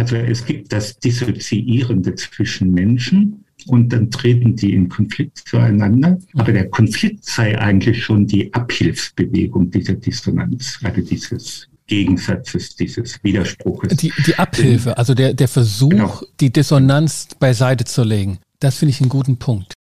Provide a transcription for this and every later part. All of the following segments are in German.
Also es gibt das Dissoziierende zwischen Menschen und dann treten die in Konflikt zueinander. Aber der Konflikt sei eigentlich schon die Abhilfsbewegung dieser Dissonanz, also dieses Gegensatzes, dieses Widerspruches. Die, die Abhilfe, also der, der Versuch, genau. die Dissonanz beiseite zu legen. Das finde ich einen guten Punkt.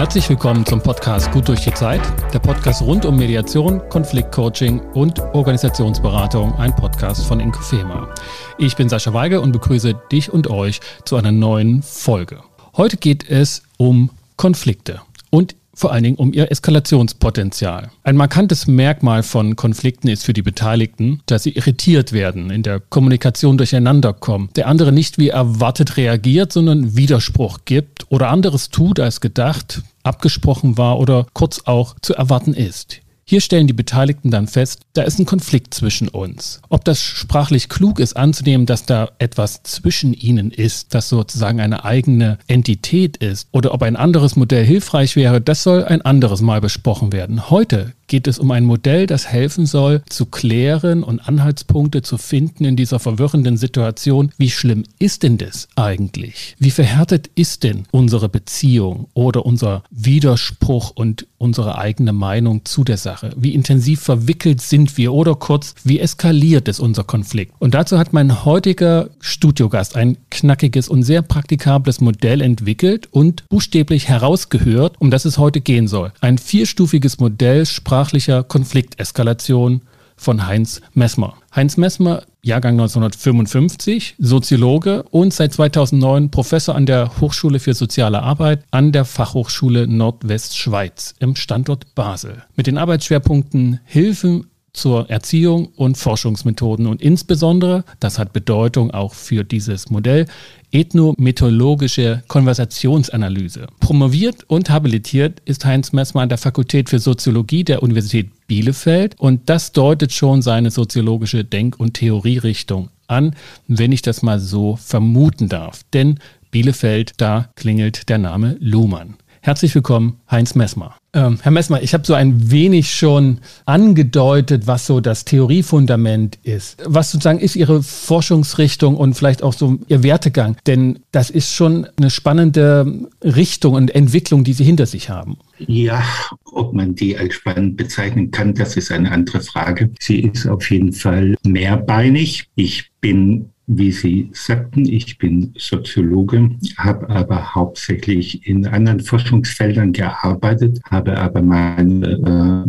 Herzlich willkommen zum Podcast Gut durch die Zeit, der Podcast rund um Mediation, Konfliktcoaching und Organisationsberatung, ein Podcast von Inkofema. Ich bin Sascha Weige und begrüße dich und euch zu einer neuen Folge. Heute geht es um Konflikte und vor allen Dingen um ihr Eskalationspotenzial. Ein markantes Merkmal von Konflikten ist für die Beteiligten, dass sie irritiert werden, in der Kommunikation durcheinander kommen, der andere nicht wie erwartet reagiert, sondern Widerspruch gibt oder anderes tut als gedacht, abgesprochen war oder kurz auch zu erwarten ist. Hier stellen die Beteiligten dann fest, da ist ein Konflikt zwischen uns. Ob das sprachlich klug ist anzunehmen, dass da etwas zwischen ihnen ist, das sozusagen eine eigene Entität ist, oder ob ein anderes Modell hilfreich wäre, das soll ein anderes Mal besprochen werden. Heute geht es um ein Modell, das helfen soll, zu klären und Anhaltspunkte zu finden in dieser verwirrenden Situation. Wie schlimm ist denn das eigentlich? Wie verhärtet ist denn unsere Beziehung oder unser Widerspruch und unsere eigene Meinung zu der Sache? Wie intensiv verwickelt sind wir oder kurz, wie eskaliert ist unser Konflikt? Und dazu hat mein heutiger Studiogast ein knackiges und sehr praktikables Modell entwickelt und buchstäblich herausgehört, um das es heute gehen soll. Ein vierstufiges Modell sprach sprachlicher Konflikteskalation von Heinz Messmer. Heinz Messmer, Jahrgang 1955, Soziologe und seit 2009 Professor an der Hochschule für Soziale Arbeit an der Fachhochschule Nordwestschweiz im Standort Basel. Mit den Arbeitsschwerpunkten Hilfen zur Erziehung und Forschungsmethoden und insbesondere, das hat Bedeutung auch für dieses Modell, ethnomethodologische Konversationsanalyse. Promoviert und habilitiert ist Heinz Messmer an der Fakultät für Soziologie der Universität Bielefeld und das deutet schon seine soziologische Denk- und Theorierichtung an, wenn ich das mal so vermuten darf. Denn Bielefeld, da klingelt der Name Luhmann. Herzlich willkommen, Heinz Messmer. Ähm, Herr Messmer, ich habe so ein wenig schon angedeutet, was so das Theoriefundament ist. Was sozusagen ist Ihre Forschungsrichtung und vielleicht auch so Ihr Wertegang? Denn das ist schon eine spannende Richtung und Entwicklung, die Sie hinter sich haben. Ja, ob man die als spannend bezeichnen kann, das ist eine andere Frage. Sie ist auf jeden Fall mehrbeinig. Ich bin wie Sie sagten, ich bin Soziologe, habe aber hauptsächlich in anderen Forschungsfeldern gearbeitet, habe aber meine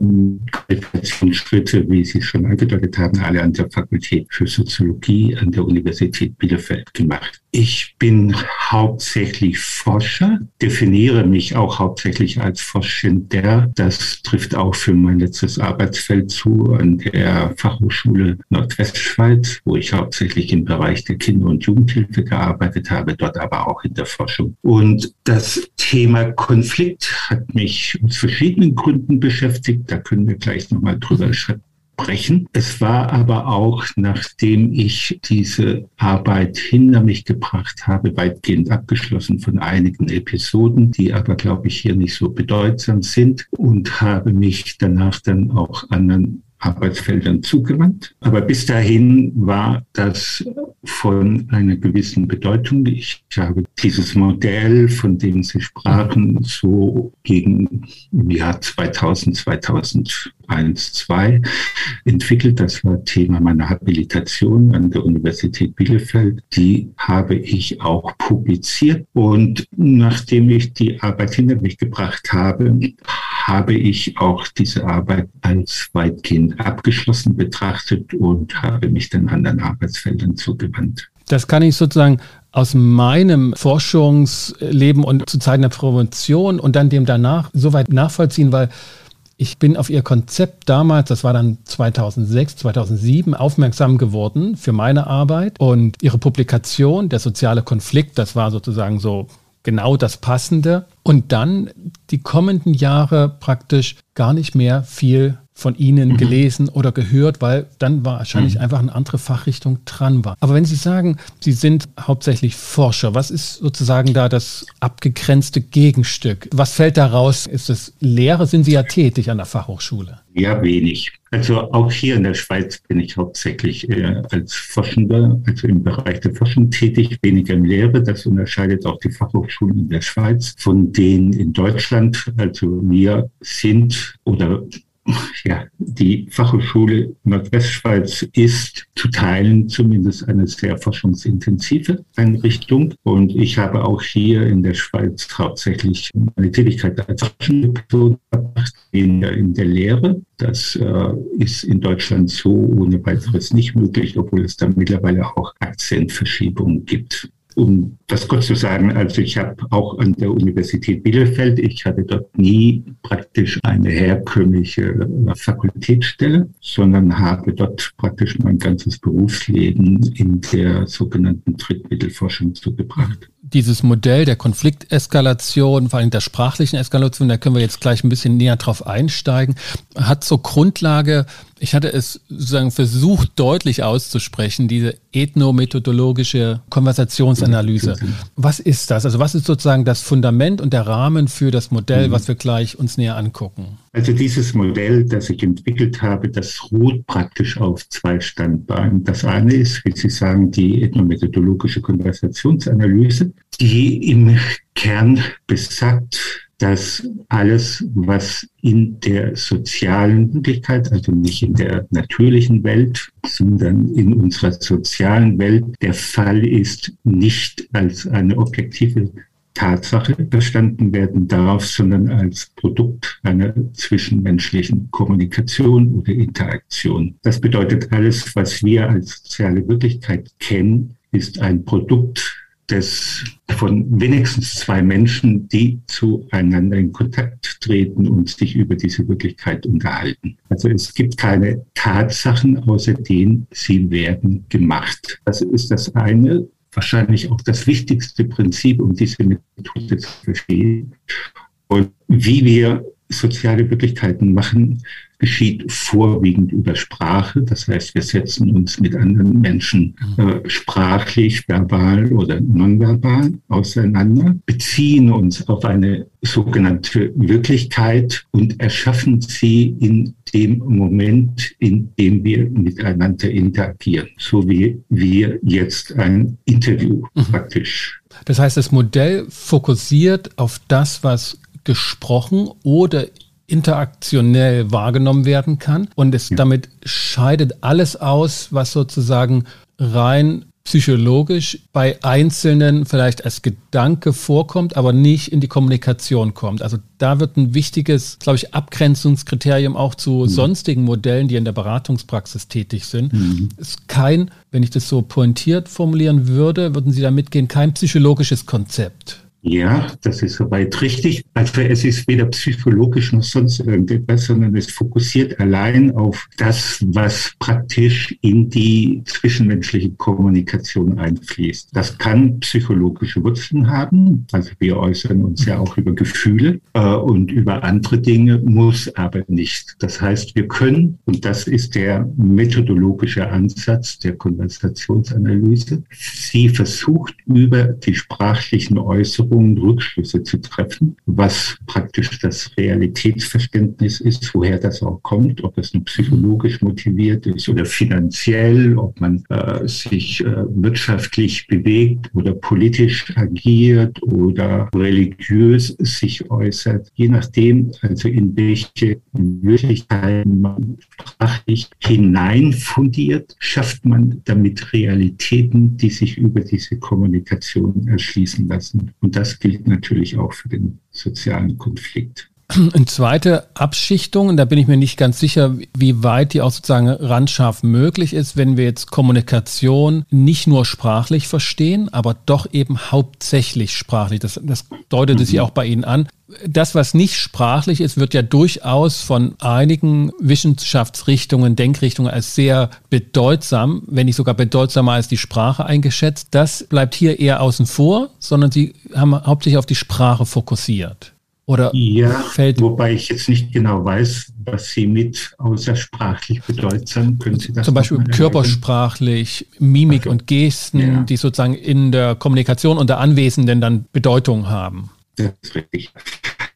äh, Qualifikationsschritte, wie Sie schon angedeutet haben, alle an der Fakultät für Soziologie an der Universität Bielefeld gemacht. Ich bin hauptsächlich Forscher, definiere mich auch hauptsächlich als Forschender. Das trifft auch für mein letztes Arbeitsfeld zu an der Fachhochschule Nordwestschweiz, wo ich hauptsächlich im Bereich der Kinder- und Jugendhilfe gearbeitet habe, dort aber auch in der Forschung. Und das Thema Konflikt hat mich aus verschiedenen Gründen beschäftigt. Da können wir gleich nochmal drüber brechen. Es war aber auch, nachdem ich diese Arbeit hinter mich gebracht habe, weitgehend abgeschlossen von einigen Episoden, die aber, glaube ich, hier nicht so bedeutsam sind und habe mich danach dann auch anderen Arbeitsfeldern zugewandt. Aber bis dahin war das von einer gewissen Bedeutung. Ich habe dieses Modell, von dem Sie sprachen, so gegen im Jahr 2000, 2001, 2 entwickelt. Das war Thema meiner Habilitation an der Universität Bielefeld. Die habe ich auch publiziert. Und nachdem ich die Arbeit hinter mich gebracht habe, habe ich auch diese Arbeit als weitgehend abgeschlossen betrachtet und habe mich den anderen Arbeitsfeldern zugewandt. Das kann ich sozusagen aus meinem Forschungsleben und zu Zeiten der Prävention und dann dem danach soweit nachvollziehen, weil ich bin auf ihr Konzept damals, das war dann 2006, 2007, aufmerksam geworden für meine Arbeit und ihre Publikation, der soziale Konflikt, das war sozusagen so genau das Passende. Und dann die kommenden Jahre praktisch gar nicht mehr viel von Ihnen mhm. gelesen oder gehört, weil dann wahrscheinlich mhm. einfach eine andere Fachrichtung dran war. Aber wenn Sie sagen, Sie sind hauptsächlich Forscher, was ist sozusagen da das abgegrenzte Gegenstück? Was fällt da raus? Ist es Lehre? Sind Sie ja tätig an der Fachhochschule? Ja, wenig. Also auch hier in der Schweiz bin ich hauptsächlich äh, als Forschender, also im Bereich der Forschung tätig, weniger in Lehre. Das unterscheidet auch die Fachhochschulen in der Schweiz von denen in Deutschland. Also wir sind oder ja, die Fachhochschule Nordwestschweiz ist zu Teilen zumindest eine sehr forschungsintensive Einrichtung. Und ich habe auch hier in der Schweiz hauptsächlich meine Tätigkeit als Forschende gemacht, in, in der Lehre. Das äh, ist in Deutschland so ohne weiteres nicht möglich, obwohl es da mittlerweile auch Akzentverschiebungen gibt um das kurz zu sagen, also ich habe auch an der Universität Bielefeld, ich hatte dort nie praktisch eine herkömmliche Fakultätsstelle, sondern habe dort praktisch mein ganzes Berufsleben in der sogenannten Drittmittelforschung zugebracht. Dieses Modell der Konflikteskalation, vor allem der sprachlichen Eskalation, da können wir jetzt gleich ein bisschen näher drauf einsteigen, hat zur Grundlage, ich hatte es sozusagen versucht deutlich auszusprechen, diese ethnomethodologische Konversationsanalyse. Was ist das? Also was ist sozusagen das Fundament und der Rahmen für das Modell, mhm. was wir gleich uns näher angucken? Also dieses Modell, das ich entwickelt habe, das ruht praktisch auf zwei Standbeinen. Das eine ist, wie Sie sagen, die ethnomethodologische Konversationsanalyse, die im Kern besagt, dass alles, was in der sozialen Wirklichkeit, also nicht in der natürlichen Welt, sondern in unserer sozialen Welt der Fall ist, nicht als eine objektive Tatsache verstanden werden darf, sondern als Produkt einer zwischenmenschlichen Kommunikation oder Interaktion. Das bedeutet, alles, was wir als soziale Wirklichkeit kennen, ist ein Produkt des von wenigstens zwei Menschen, die zueinander in Kontakt treten und sich über diese Wirklichkeit unterhalten. Also es gibt keine Tatsachen, außer denen sie werden gemacht. Das ist das eine wahrscheinlich auch das wichtigste Prinzip, um diese Methode zu verstehen. Und wie wir soziale Wirklichkeiten machen, geschieht vorwiegend über Sprache. Das heißt, wir setzen uns mit anderen Menschen äh, sprachlich, verbal oder nonverbal auseinander, beziehen uns auf eine sogenannte Wirklichkeit und erschaffen sie in dem Moment, in dem wir miteinander interagieren, so wie wir jetzt ein Interview mhm. praktisch. Das heißt, das Modell fokussiert auf das, was gesprochen oder interaktionell wahrgenommen werden kann. Und es ja. damit scheidet alles aus, was sozusagen rein psychologisch bei Einzelnen vielleicht als Gedanke vorkommt, aber nicht in die Kommunikation kommt. Also da wird ein wichtiges, glaube ich, Abgrenzungskriterium auch zu mhm. sonstigen Modellen, die in der Beratungspraxis tätig sind. Mhm. Ist kein, wenn ich das so pointiert formulieren würde, würden Sie da mitgehen, kein psychologisches Konzept. Ja, das ist soweit richtig. Also es ist weder psychologisch noch sonst irgendetwas, sondern es fokussiert allein auf das, was praktisch in die zwischenmenschliche Kommunikation einfließt. Das kann psychologische Wurzeln haben. Also wir äußern uns ja auch über Gefühle äh, und über andere Dinge, muss aber nicht. Das heißt, wir können, und das ist der methodologische Ansatz der Konversationsanalyse, sie versucht über die sprachlichen Äußerungen Erfahrungen Rückschlüsse zu treffen, was praktisch das Realitätsverständnis ist, woher das auch kommt, ob das nur psychologisch motiviert ist oder finanziell, ob man äh, sich äh, wirtschaftlich bewegt oder politisch agiert oder religiös sich äußert. Je nachdem, also in welche Wirklichkeiten man sprachlich hineinfundiert, schafft man damit Realitäten, die sich über diese Kommunikation erschließen lassen. Und das gilt natürlich auch für den sozialen Konflikt. Eine zweite Abschichtung, und da bin ich mir nicht ganz sicher, wie weit die auch sozusagen randscharf möglich ist, wenn wir jetzt Kommunikation nicht nur sprachlich verstehen, aber doch eben hauptsächlich sprachlich. Das, das deutet es mhm. ja auch bei Ihnen an. Das, was nicht sprachlich ist, wird ja durchaus von einigen Wissenschaftsrichtungen, Denkrichtungen als sehr bedeutsam, wenn nicht sogar bedeutsamer als die Sprache eingeschätzt. Das bleibt hier eher außen vor, sondern Sie haben hauptsächlich auf die Sprache fokussiert. Oder ja, fällt wobei ich jetzt nicht genau weiß, was Sie mit außersprachlich bedeutsam? Können Sie das Zum Beispiel körpersprachlich, Mimik okay. und Gesten, ja. die sozusagen in der Kommunikation unter Anwesenden dann Bedeutung haben. Das ist richtig.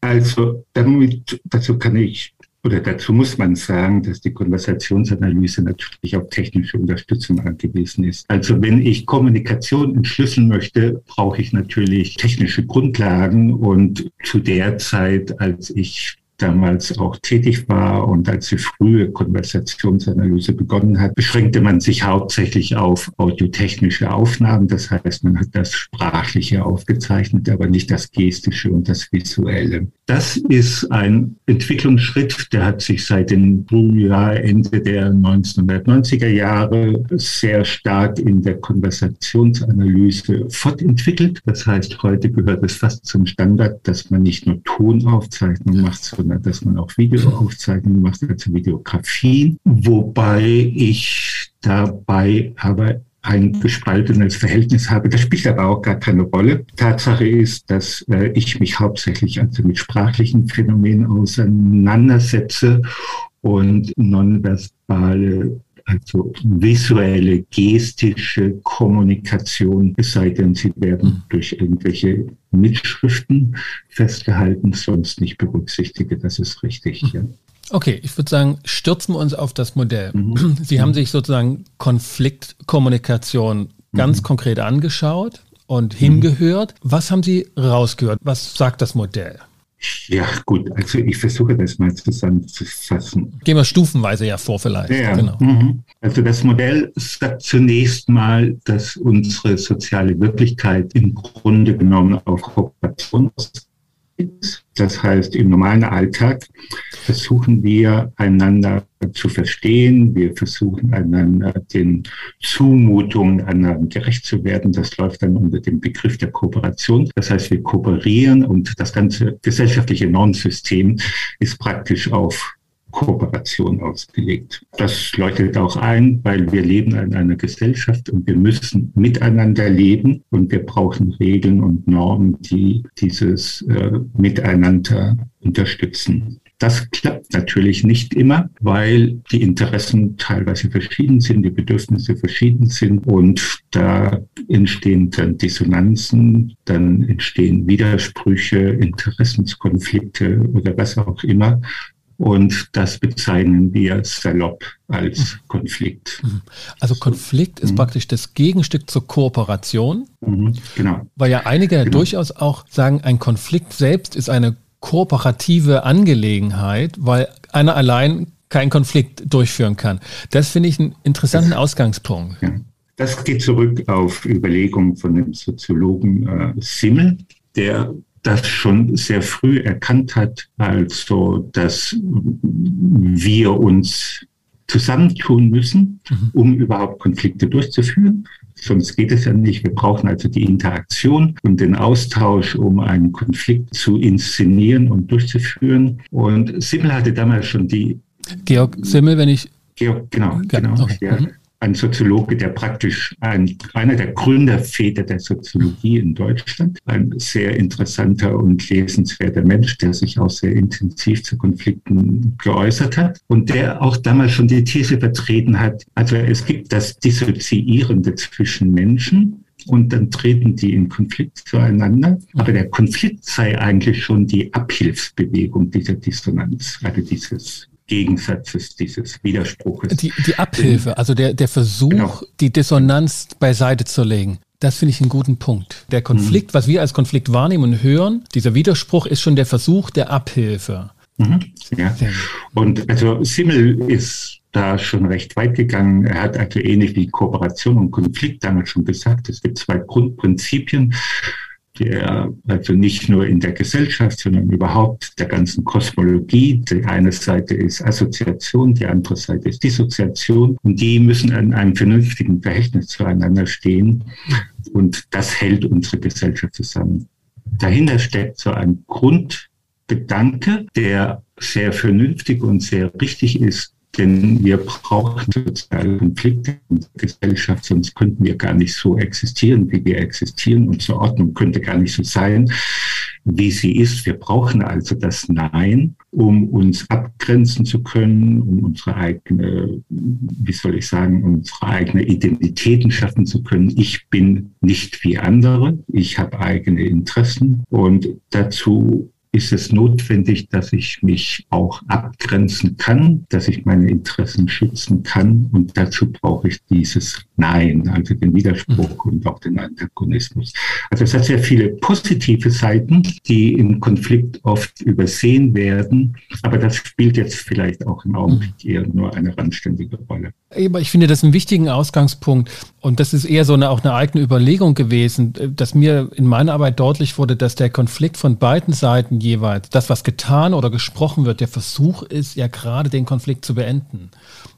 Also damit, dazu kann ich oder dazu muss man sagen, dass die Konversationsanalyse natürlich auf technische Unterstützung angewiesen ist. Also wenn ich Kommunikation entschlüsseln möchte, brauche ich natürlich technische Grundlagen und zu der Zeit, als ich damals auch tätig war und als die frühe Konversationsanalyse begonnen hat, beschränkte man sich hauptsächlich auf audiotechnische Aufnahmen. Das heißt, man hat das Sprachliche aufgezeichnet, aber nicht das Gestische und das Visuelle. Das ist ein Entwicklungsschritt, der hat sich seit dem Frühjahr, Ende der 1990er Jahre sehr stark in der Konversationsanalyse fortentwickelt. Das heißt, heute gehört es fast zum Standard, dass man nicht nur Tonaufzeichnungen macht, sondern dass man auch Videoaufzeichnungen macht, also Videografien, wobei ich dabei aber ein gespaltenes Verhältnis habe. Das spielt aber auch gar keine Rolle. Tatsache ist, dass äh, ich mich hauptsächlich also mit sprachlichen Phänomenen auseinandersetze und nonverbale also visuelle, gestische Kommunikation, es sei denn, sie werden mhm. durch irgendwelche Mitschriften festgehalten, sonst nicht berücksichtige. Das ist richtig. Mhm. Ja. Okay, ich würde sagen, stürzen wir uns auf das Modell. Mhm. Sie haben mhm. sich sozusagen Konfliktkommunikation ganz mhm. konkret angeschaut und hingehört. Was haben Sie rausgehört? Was sagt das Modell? Ja, gut, also ich versuche das mal zusammenzufassen. Gehen wir stufenweise ja vor vielleicht. Ja, genau. Mhm. Also das Modell sagt zunächst mal, dass unsere soziale Wirklichkeit im Grunde genommen auf Kooperation das heißt, im normalen Alltag versuchen wir einander zu verstehen. Wir versuchen einander den Zumutungen einander gerecht zu werden. Das läuft dann unter dem Begriff der Kooperation. Das heißt, wir kooperieren und das ganze gesellschaftliche Normsystem ist praktisch auf Kooperation ausgelegt. Das leuchtet auch ein, weil wir leben in einer Gesellschaft und wir müssen miteinander leben und wir brauchen Regeln und Normen, die dieses äh, Miteinander unterstützen. Das klappt natürlich nicht immer, weil die Interessen teilweise verschieden sind, die Bedürfnisse verschieden sind und da entstehen dann Dissonanzen, dann entstehen Widersprüche, Interessenskonflikte oder was auch immer. Und das bezeichnen wir salopp als mhm. Konflikt. Mhm. Also Konflikt ist mhm. praktisch das Gegenstück zur Kooperation. Mhm. Genau. Weil ja einige genau. durchaus auch sagen, ein Konflikt selbst ist eine kooperative Angelegenheit, weil einer allein keinen Konflikt durchführen kann. Das finde ich einen interessanten das, Ausgangspunkt. Ja. Das geht zurück auf Überlegungen von dem Soziologen äh, Simmel, der das schon sehr früh erkannt hat, also dass wir uns zusammentun müssen, mhm. um überhaupt Konflikte durchzuführen. Sonst geht es ja nicht. Wir brauchen also die Interaktion und den Austausch, um einen Konflikt zu inszenieren und durchzuführen. Und Simmel hatte damals schon die. Georg Simmel, wenn ich. Georg, genau, genau. Okay. Der, mhm ein Soziologe, der praktisch ein, einer der Gründerväter der Soziologie in Deutschland, ein sehr interessanter und lesenswerter Mensch, der sich auch sehr intensiv zu Konflikten geäußert hat und der auch damals schon die These vertreten hat, also es gibt das Dissoziierende zwischen Menschen, und dann treten die in Konflikt zueinander. Aber der Konflikt sei eigentlich schon die Abhilfsbewegung dieser Dissonanz, also dieses Gegensatzes, dieses Widerspruches. Die, die Abhilfe, also der, der Versuch, genau. die Dissonanz beiseite zu legen. Das finde ich einen guten Punkt. Der Konflikt, mhm. was wir als Konflikt wahrnehmen und hören, dieser Widerspruch ist schon der Versuch der Abhilfe. Mhm. Ja. Und also Simmel ist da schon recht weit gegangen. Er hat also ähnlich wie Kooperation und Konflikt damals schon gesagt, es gibt zwei Grundprinzipien der also nicht nur in der Gesellschaft, sondern überhaupt der ganzen Kosmologie. Die eine Seite ist Assoziation, die andere Seite ist Dissoziation und die müssen in einem vernünftigen Verhältnis zueinander stehen und das hält unsere Gesellschaft zusammen. Dahinter steckt so ein Grundgedanke, der sehr vernünftig und sehr richtig ist, denn wir brauchen soziale Konflikte in der Gesellschaft, sonst könnten wir gar nicht so existieren, wie wir existieren. Unsere Ordnung könnte gar nicht so sein, wie sie ist. Wir brauchen also das Nein, um uns abgrenzen zu können, um unsere eigene, wie soll ich sagen, unsere eigene Identitäten schaffen zu können. Ich bin nicht wie andere. Ich habe eigene Interessen und dazu ist es notwendig, dass ich mich auch abgrenzen kann, dass ich meine Interessen schützen kann. Und dazu brauche ich dieses Nein, also den Widerspruch mhm. und auch den Antagonismus. Also es hat sehr viele positive Seiten, die im Konflikt oft übersehen werden. Aber das spielt jetzt vielleicht auch im Augenblick mhm. eher nur eine randständige Rolle. Aber ich finde das einen wichtigen Ausgangspunkt. Und das ist eher so eine, auch eine eigene Überlegung gewesen, dass mir in meiner Arbeit deutlich wurde, dass der Konflikt von beiden Seiten jeweils, das, was getan oder gesprochen wird, der Versuch ist, ja gerade den Konflikt zu beenden.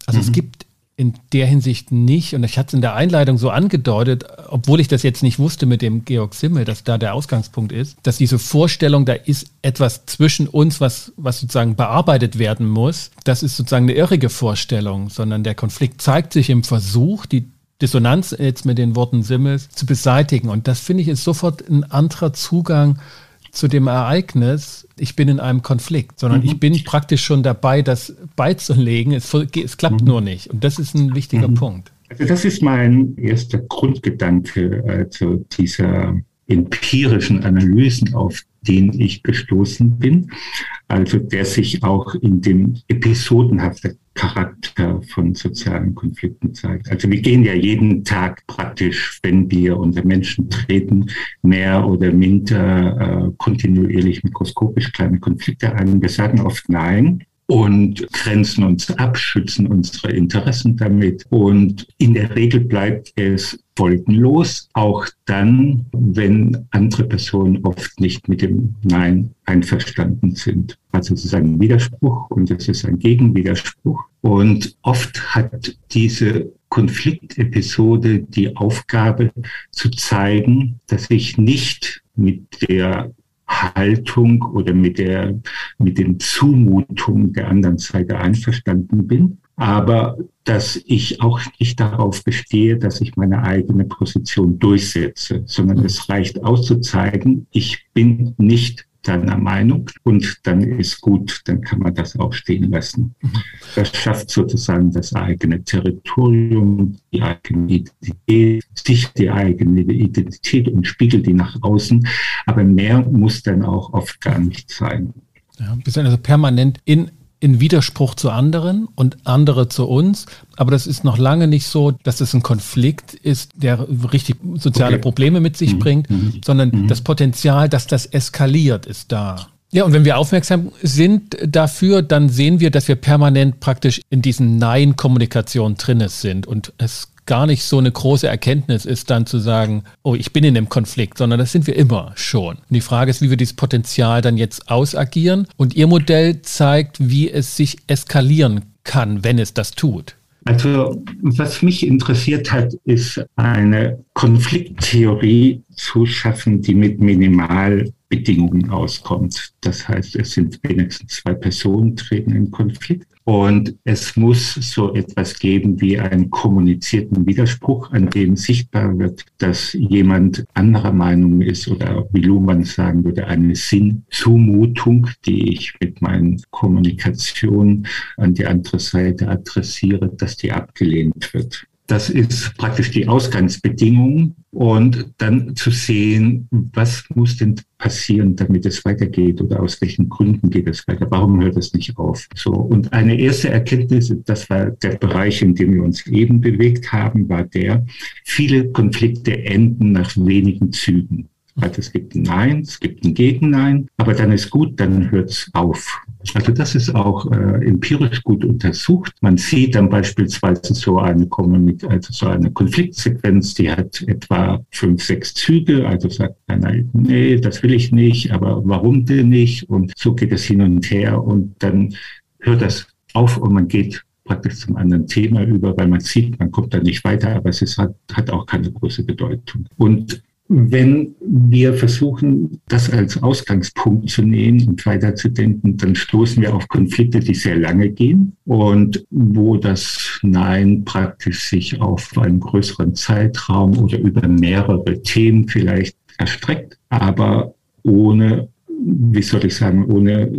Also mhm. es gibt in der Hinsicht nicht, und ich hatte es in der Einleitung so angedeutet, obwohl ich das jetzt nicht wusste mit dem Georg Simmel, dass da der Ausgangspunkt ist, dass diese Vorstellung, da ist etwas zwischen uns, was, was sozusagen bearbeitet werden muss, das ist sozusagen eine irrige Vorstellung, sondern der Konflikt zeigt sich im Versuch, die Dissonanz jetzt mit den Worten Simmels zu beseitigen. Und das finde ich ist sofort ein anderer Zugang zu dem Ereignis, ich bin in einem Konflikt, sondern mhm. ich bin praktisch schon dabei, das beizulegen. Es, es klappt mhm. nur nicht. Und das ist ein wichtiger mhm. Punkt. Also das ist mein erster Grundgedanke äh, zu dieser empirischen Analysen, auf den ich gestoßen bin. Also der sich auch in dem episodenhaften Charakter von sozialen Konflikten zeigt. Also wir gehen ja jeden Tag praktisch, wenn wir unter Menschen treten, mehr oder minder äh, kontinuierlich mikroskopisch kleine Konflikte ein. Wir sagen oft Nein und grenzen uns ab, schützen unsere Interessen damit. Und in der Regel bleibt es folgenlos, auch dann, wenn andere Personen oft nicht mit dem Nein einverstanden sind. Also es ist ein Widerspruch und es ist ein Gegenwiderspruch. Und oft hat diese Konfliktepisode die Aufgabe zu zeigen, dass ich nicht mit der Haltung oder mit der, mit den Zumutungen der anderen Seite einverstanden bin, aber dass ich auch nicht darauf bestehe, dass ich meine eigene Position durchsetze, sondern es reicht auszuzeigen, ich bin nicht deiner Meinung und dann ist gut, dann kann man das auch stehen lassen. Das schafft sozusagen das eigene Territorium, die eigene Identität, sich die eigene Identität und spiegelt die nach außen. Aber mehr muss dann auch oft gar nicht sein. Ja, wir sind also permanent in in Widerspruch zu anderen und andere zu uns. Aber das ist noch lange nicht so, dass es ein Konflikt ist, der richtig soziale okay. Probleme mit sich mhm. bringt, mhm. sondern mhm. das Potenzial, dass das eskaliert, ist da. Ja, und wenn wir aufmerksam sind dafür, dann sehen wir, dass wir permanent praktisch in diesen Nein-Kommunikation drin sind und es gar nicht so eine große Erkenntnis ist, dann zu sagen, oh, ich bin in einem Konflikt, sondern das sind wir immer schon. Und die Frage ist, wie wir dieses Potenzial dann jetzt ausagieren. Und Ihr Modell zeigt, wie es sich eskalieren kann, wenn es das tut. Also was mich interessiert hat, ist eine Konflikttheorie zu schaffen, die mit Minimalbedingungen auskommt. Das heißt, es sind wenigstens zwei Personen treten in Konflikt und es muss so etwas geben wie einen kommunizierten Widerspruch, an dem sichtbar wird, dass jemand anderer Meinung ist oder wie Luhmann sagen würde, eine Sinnzumutung, die ich mit meinen Kommunikationen an die andere Seite adressiere, dass die abgelehnt wird. Das ist praktisch die Ausgangsbedingung. Und dann zu sehen, was muss denn passieren, damit es weitergeht oder aus welchen Gründen geht es weiter? Warum hört es nicht auf? So. Und eine erste Erkenntnis, das war der Bereich, in dem wir uns eben bewegt haben, war der, viele Konflikte enden nach wenigen Zügen. Also es gibt ein Nein, es gibt ein Gegennein, aber dann ist gut, dann hört es auf. Also das ist auch äh, empirisch gut untersucht. Man sieht dann beispielsweise so eine, Kommunik also so eine Konfliktsequenz, die hat etwa fünf, sechs Züge. Also sagt einer, nee, das will ich nicht, aber warum denn nicht? Und so geht es hin und her und dann hört das auf und man geht praktisch zum anderen Thema über, weil man sieht, man kommt da nicht weiter, aber es ist, hat, hat auch keine große Bedeutung. Und wenn wir versuchen, das als Ausgangspunkt zu nehmen und weiterzudenken, dann stoßen wir auf Konflikte, die sehr lange gehen und wo das Nein praktisch sich auf einen größeren Zeitraum oder über mehrere Themen vielleicht erstreckt, aber ohne wie soll ich sagen, ohne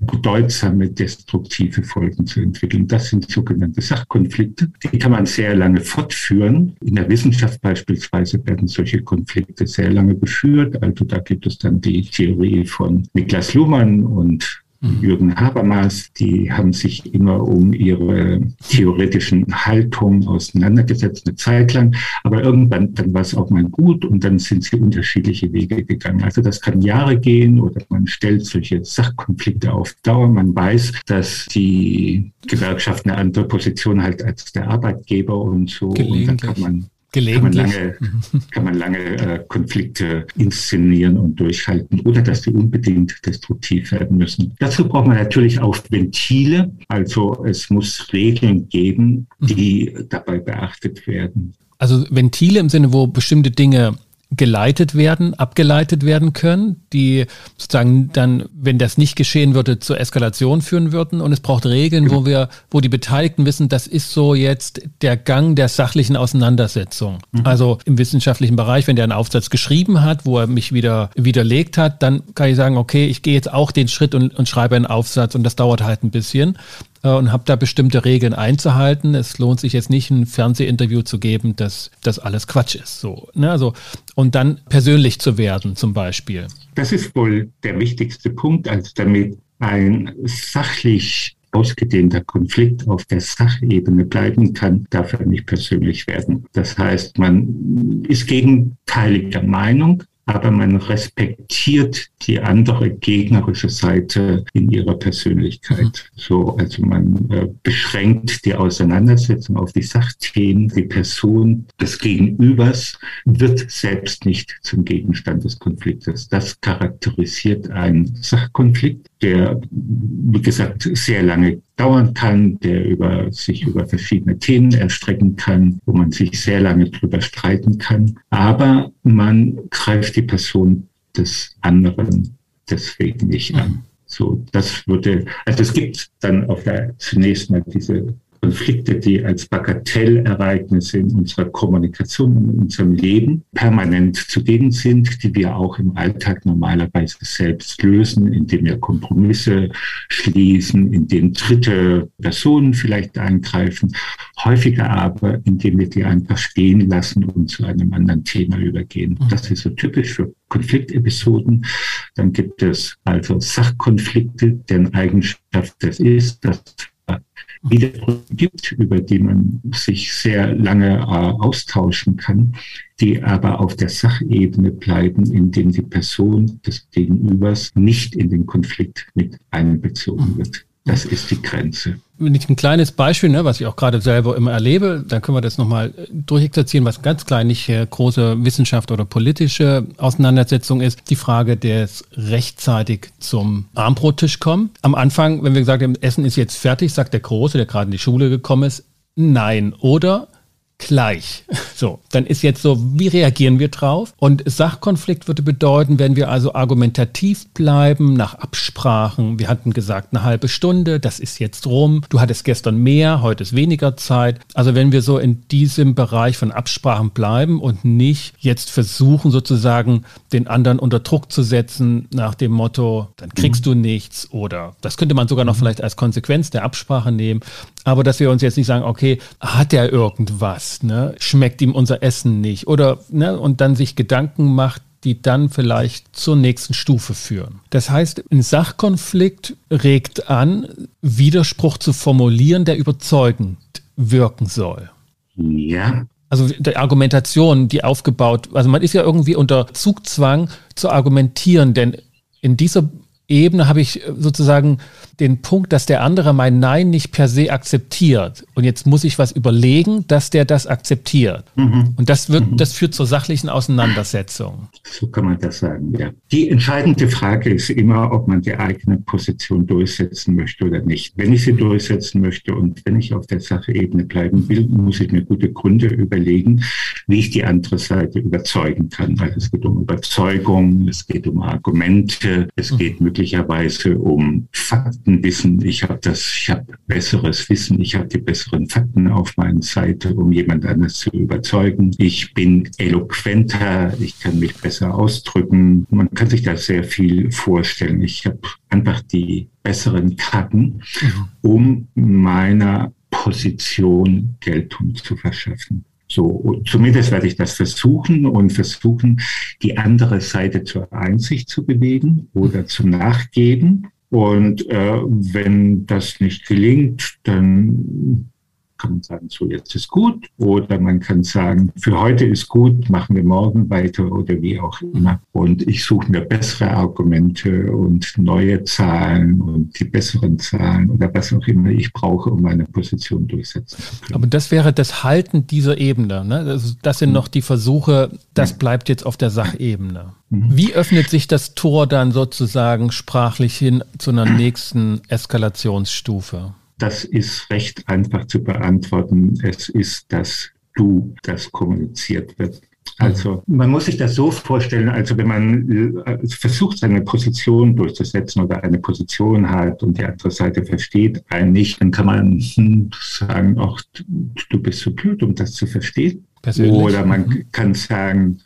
bedeutsame destruktive Folgen zu entwickeln. Das sind sogenannte Sachkonflikte. Die kann man sehr lange fortführen. In der Wissenschaft beispielsweise werden solche Konflikte sehr lange geführt. Also da gibt es dann die Theorie von Niklas Luhmann und. Jürgen Habermas, die haben sich immer um ihre theoretischen Haltungen auseinandergesetzt, eine Zeit lang. Aber irgendwann, dann war es auch mal gut und dann sind sie unterschiedliche Wege gegangen. Also das kann Jahre gehen oder man stellt solche Sachkonflikte auf Dauer. Man weiß, dass die Gewerkschaft eine andere Position hat als der Arbeitgeber und so. Und dann kann man kann man lange, kann man lange äh, Konflikte inszenieren und durchhalten, ohne dass sie unbedingt destruktiv werden müssen. Dazu braucht man natürlich auch Ventile. Also es muss Regeln geben, die mhm. dabei beachtet werden. Also Ventile im Sinne, wo bestimmte Dinge geleitet werden, abgeleitet werden können, die sozusagen dann, wenn das nicht geschehen würde, zur Eskalation führen würden. Und es braucht Regeln, wo wir, wo die Beteiligten wissen, das ist so jetzt der Gang der sachlichen Auseinandersetzung. Mhm. Also im wissenschaftlichen Bereich, wenn der einen Aufsatz geschrieben hat, wo er mich wieder widerlegt hat, dann kann ich sagen, okay, ich gehe jetzt auch den Schritt und, und schreibe einen Aufsatz und das dauert halt ein bisschen. Äh, und habe da bestimmte Regeln einzuhalten. Es lohnt sich jetzt nicht, ein Fernsehinterview zu geben, dass das alles Quatsch ist. So, ne? also, und dann persönlich zu werden, zum Beispiel. Das ist wohl der wichtigste Punkt, als damit ein sachlich ausgedehnter Konflikt auf der Sachebene bleiben kann, darf er nicht persönlich werden. Das heißt, man ist gegenteiliger Meinung, aber man respektiert die andere gegnerische Seite in ihrer Persönlichkeit. Mhm. So, also man äh, beschränkt die Auseinandersetzung auf die Sachthemen. Die Person des Gegenübers wird selbst nicht zum Gegenstand des Konfliktes. Das charakterisiert einen Sachkonflikt, der, wie gesagt, sehr lange dauern kann, der über, sich über verschiedene Themen erstrecken kann, wo man sich sehr lange drüber streiten kann. Aber man greift die Person des anderen deswegen nicht an. So, das würde, also es gibt dann auf der zunächst mal diese Konflikte, die als Bagatellereignisse in unserer Kommunikation, in unserem Leben permanent zugegen sind, die wir auch im Alltag normalerweise selbst lösen, indem wir Kompromisse schließen, indem dritte Personen vielleicht eingreifen, häufiger aber, indem wir die einfach stehen lassen und zu einem anderen Thema übergehen. Mhm. Das ist so typisch für Konfliktepisoden. Dann gibt es also Sachkonflikte, deren Eigenschaft das ist, dass Widerrede gibt, über die man sich sehr lange äh, austauschen kann, die aber auf der Sachebene bleiben, indem die Person des Gegenübers nicht in den Konflikt mit einbezogen wird. Das ist die Grenze. Wenn ich ein kleines Beispiel, ne, was ich auch gerade selber immer erlebe, dann können wir das nochmal durchexerzieren, was ganz klein nicht äh, große Wissenschaft oder politische Auseinandersetzung ist. Die Frage des rechtzeitig zum Armbrottisch kommen. Am Anfang, wenn wir gesagt haben, Essen ist jetzt fertig, sagt der Große, der gerade in die Schule gekommen ist, nein. Oder gleich. So, dann ist jetzt so, wie reagieren wir drauf? Und Sachkonflikt würde bedeuten, wenn wir also argumentativ bleiben, nach Absprachen, wir hatten gesagt eine halbe Stunde, das ist jetzt rum, du hattest gestern mehr, heute ist weniger Zeit. Also wenn wir so in diesem Bereich von Absprachen bleiben und nicht jetzt versuchen sozusagen den anderen unter Druck zu setzen nach dem Motto, dann kriegst mhm. du nichts oder das könnte man sogar noch mhm. vielleicht als Konsequenz der Absprache nehmen, aber dass wir uns jetzt nicht sagen, okay, hat er irgendwas, ne? schmeckt ihm unser Essen nicht oder ne? und dann sich Gedanken macht, die dann vielleicht zur nächsten Stufe führen. Das heißt, ein Sachkonflikt regt an, Widerspruch zu formulieren, der überzeugend wirken soll. Ja. Also die Argumentation, die aufgebaut, also man ist ja irgendwie unter Zugzwang zu argumentieren, denn in dieser Ebene habe ich sozusagen den Punkt, dass der andere mein Nein nicht per se akzeptiert. Und jetzt muss ich was überlegen, dass der das akzeptiert. Mhm. Und das wird, mhm. das führt zur sachlichen Auseinandersetzung. So kann man das sagen, ja. Die entscheidende Frage ist immer, ob man die eigene Position durchsetzen möchte oder nicht. Wenn ich sie durchsetzen möchte und wenn ich auf der Sachebene bleiben will, muss ich mir gute Gründe überlegen, wie ich die andere Seite überzeugen kann. Also es geht um Überzeugung, es geht um Argumente, es geht mhm möglicherweise um Faktenwissen. Ich habe das, ich habe besseres Wissen, ich habe die besseren Fakten auf meiner Seite, um jemand anders zu überzeugen. Ich bin eloquenter, ich kann mich besser ausdrücken. Man kann sich da sehr viel vorstellen. Ich habe einfach die besseren Karten, mhm. um meiner Position Geltung zu verschaffen. So, zumindest werde ich das versuchen und versuchen, die andere Seite zur Einsicht zu bewegen oder zum Nachgeben. Und äh, wenn das nicht gelingt, dann kann man sagen, so jetzt ist gut. Oder man kann sagen, für heute ist gut, machen wir morgen weiter oder wie auch immer. Und ich suche mir bessere Argumente und neue Zahlen und die besseren Zahlen oder was auch immer ich brauche, um meine Position durchsetzen zu können. Aber das wäre das Halten dieser Ebene. Ne? Das, das sind noch die Versuche, das bleibt jetzt auf der Sachebene. Mhm. Wie öffnet sich das Tor dann sozusagen sprachlich hin zu einer nächsten Eskalationsstufe? Das ist recht einfach zu beantworten. Es ist das Du, das kommuniziert wird. Also man muss sich das so vorstellen, also wenn man äh, versucht, seine Position durchzusetzen oder eine Position hat und die andere Seite versteht einen nicht, dann kann man hm, sagen, ach, du bist so blöd, um das zu verstehen. Oder man mhm. kann sagen,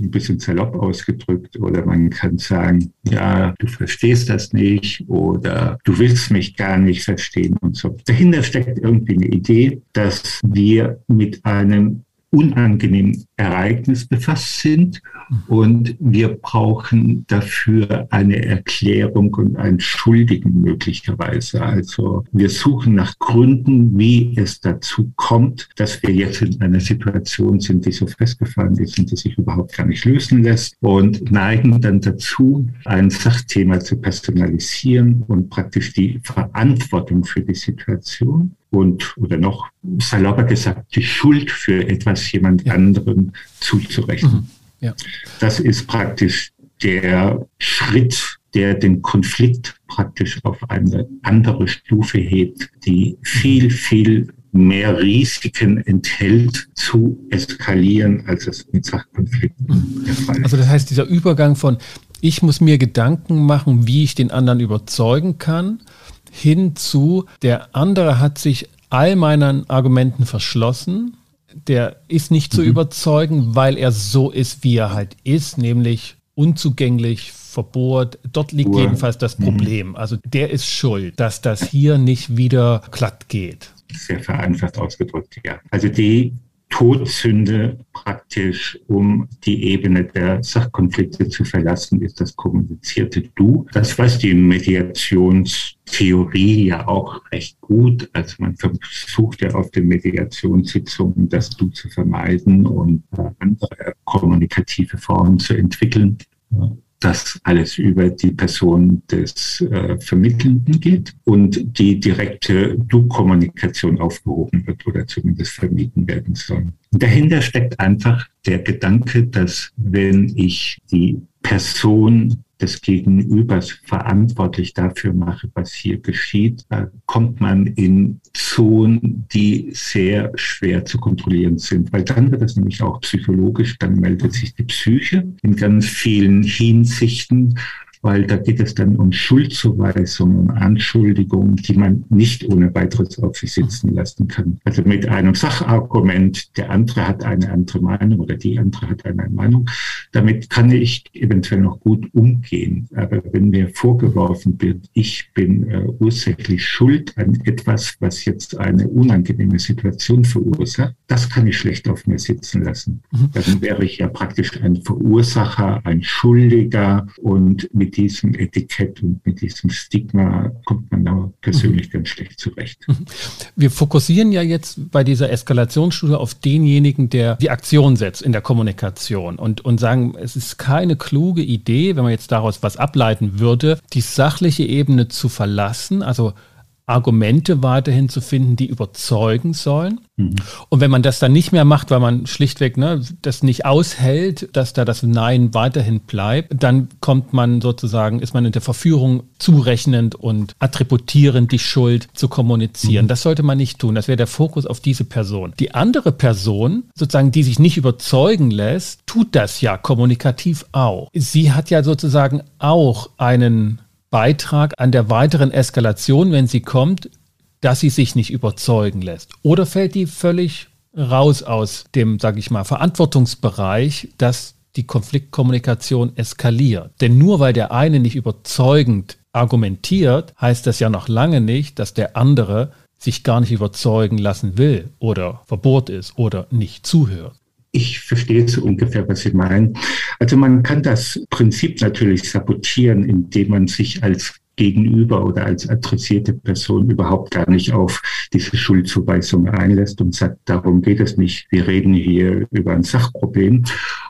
ein bisschen salopp ausgedrückt oder man kann sagen, ja, du verstehst das nicht oder du willst mich gar nicht verstehen und so. Dahinter steckt irgendwie eine Idee, dass wir mit einem unangenehmen Ereignis befasst sind und wir brauchen dafür eine Erklärung und einen Schuldigen möglicherweise. Also wir suchen nach Gründen, wie es dazu kommt, dass wir jetzt in einer Situation sind, die so festgefahren ist und die sich überhaupt gar nicht lösen lässt und neigen dann dazu, ein Sachthema zu personalisieren und praktisch die Verantwortung für die Situation und oder noch salopper gesagt die Schuld für etwas jemand ja. anderem zuzurechnen. Mhm. Ja. Das ist praktisch der Schritt, der den Konflikt praktisch auf eine andere Stufe hebt, die viel, viel mehr Risiken enthält, zu eskalieren, als es mit Sachkonflikten mhm. der Fall ist. Also das heißt, dieser Übergang von ich muss mir Gedanken machen, wie ich den anderen überzeugen kann, hinzu, der andere hat sich all meinen Argumenten verschlossen. Der ist nicht zu mhm. überzeugen, weil er so ist, wie er halt ist, nämlich unzugänglich, verbohrt. Dort liegt Uhr. jedenfalls das mhm. Problem. Mhm. Also der ist schuld, dass das hier nicht wieder glatt geht. Sehr vereinfacht ausgedrückt, ja. Also die Todsünde praktisch, um die Ebene der Sachkonflikte zu verlassen, ist das kommunizierte Du. Das weiß die Mediationstheorie ja auch recht gut. Also man versucht ja auf den Mediationssitzungen das Du zu vermeiden und andere kommunikative Formen zu entwickeln das alles über die Person des äh, Vermittelnden geht und die direkte Du-Kommunikation aufgehoben wird oder zumindest vermieden werden soll. Dahinter steckt einfach der Gedanke, dass wenn ich die Person des Gegenübers verantwortlich dafür mache, was hier geschieht, kommt man in Zonen, die sehr schwer zu kontrollieren sind, weil dann wird es nämlich auch psychologisch, dann meldet sich die Psyche in ganz vielen Hinsichten weil da geht es dann um Schuldzuweisungen, um Anschuldigungen, die man nicht ohne weiteres auf sich sitzen lassen kann. Also mit einem Sachargument, der andere hat eine andere Meinung oder die andere hat eine Meinung, damit kann ich eventuell noch gut umgehen. Aber wenn mir vorgeworfen wird, ich bin äh, ursächlich schuld an etwas, was jetzt eine unangenehme Situation verursacht, das kann ich schlecht auf mir sitzen lassen. Mhm. Dann wäre ich ja praktisch ein Verursacher, ein Schuldiger und mit mit diesem Etikett und mit diesem Stigma kommt man da persönlich mhm. ganz schlecht zurecht. Mhm. Wir fokussieren ja jetzt bei dieser Eskalationsstudie auf denjenigen, der die Aktion setzt in der Kommunikation und, und sagen, es ist keine kluge Idee, wenn man jetzt daraus was ableiten würde, die sachliche Ebene zu verlassen, also Argumente weiterhin zu finden, die überzeugen sollen. Mhm. Und wenn man das dann nicht mehr macht, weil man schlichtweg ne, das nicht aushält, dass da das Nein weiterhin bleibt, dann kommt man sozusagen, ist man in der Verführung zurechnend und attributierend die Schuld zu kommunizieren. Mhm. Das sollte man nicht tun. Das wäre der Fokus auf diese Person. Die andere Person, sozusagen, die sich nicht überzeugen lässt, tut das ja kommunikativ auch. Sie hat ja sozusagen auch einen Beitrag an der weiteren Eskalation, wenn sie kommt, dass sie sich nicht überzeugen lässt? Oder fällt die völlig raus aus dem, sage ich mal, Verantwortungsbereich, dass die Konfliktkommunikation eskaliert? Denn nur weil der eine nicht überzeugend argumentiert, heißt das ja noch lange nicht, dass der andere sich gar nicht überzeugen lassen will oder verbohrt ist oder nicht zuhört. Ich verstehe so ungefähr, was Sie meinen. Also man kann das Prinzip natürlich sabotieren, indem man sich als Gegenüber oder als adressierte Person überhaupt gar nicht auf diese Schuldzuweisung einlässt und sagt, darum geht es nicht. Wir reden hier über ein Sachproblem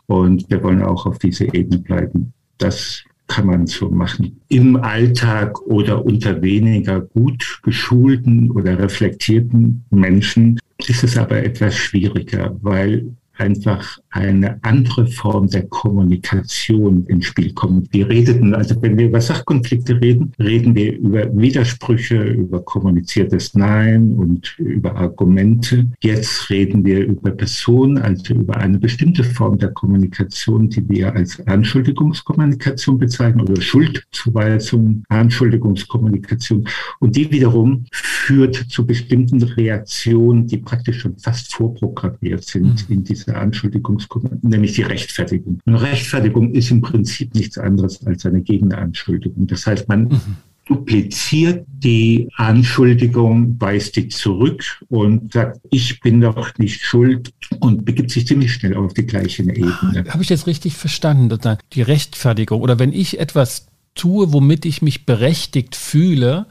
und wir wollen auch auf dieser Ebene bleiben. Das kann man so machen. Im Alltag oder unter weniger gut geschulten oder reflektierten Menschen ist es aber etwas schwieriger, weil einfach eine andere Form der Kommunikation ins Spiel kommt. Wir redeten, also wenn wir über Sachkonflikte reden, reden wir über Widersprüche, über kommuniziertes Nein und über Argumente. Jetzt reden wir über Personen, also über eine bestimmte Form der Kommunikation, die wir als Anschuldigungskommunikation bezeichnen oder Schuldzuweisung, Anschuldigungskommunikation. Und die wiederum führt zu bestimmten Reaktionen, die praktisch schon fast vorprogrammiert sind mhm. in dieser Anschuldigung nämlich die Rechtfertigung. Und Rechtfertigung ist im Prinzip nichts anderes als eine Gegenanschuldigung. Das heißt, man mhm. dupliziert die Anschuldigung, weist die zurück und sagt, ich bin doch nicht schuld und begibt sich ziemlich schnell auf die gleiche Ebene. Habe ich das richtig verstanden? Die Rechtfertigung oder wenn ich etwas tue, womit ich mich berechtigt fühle,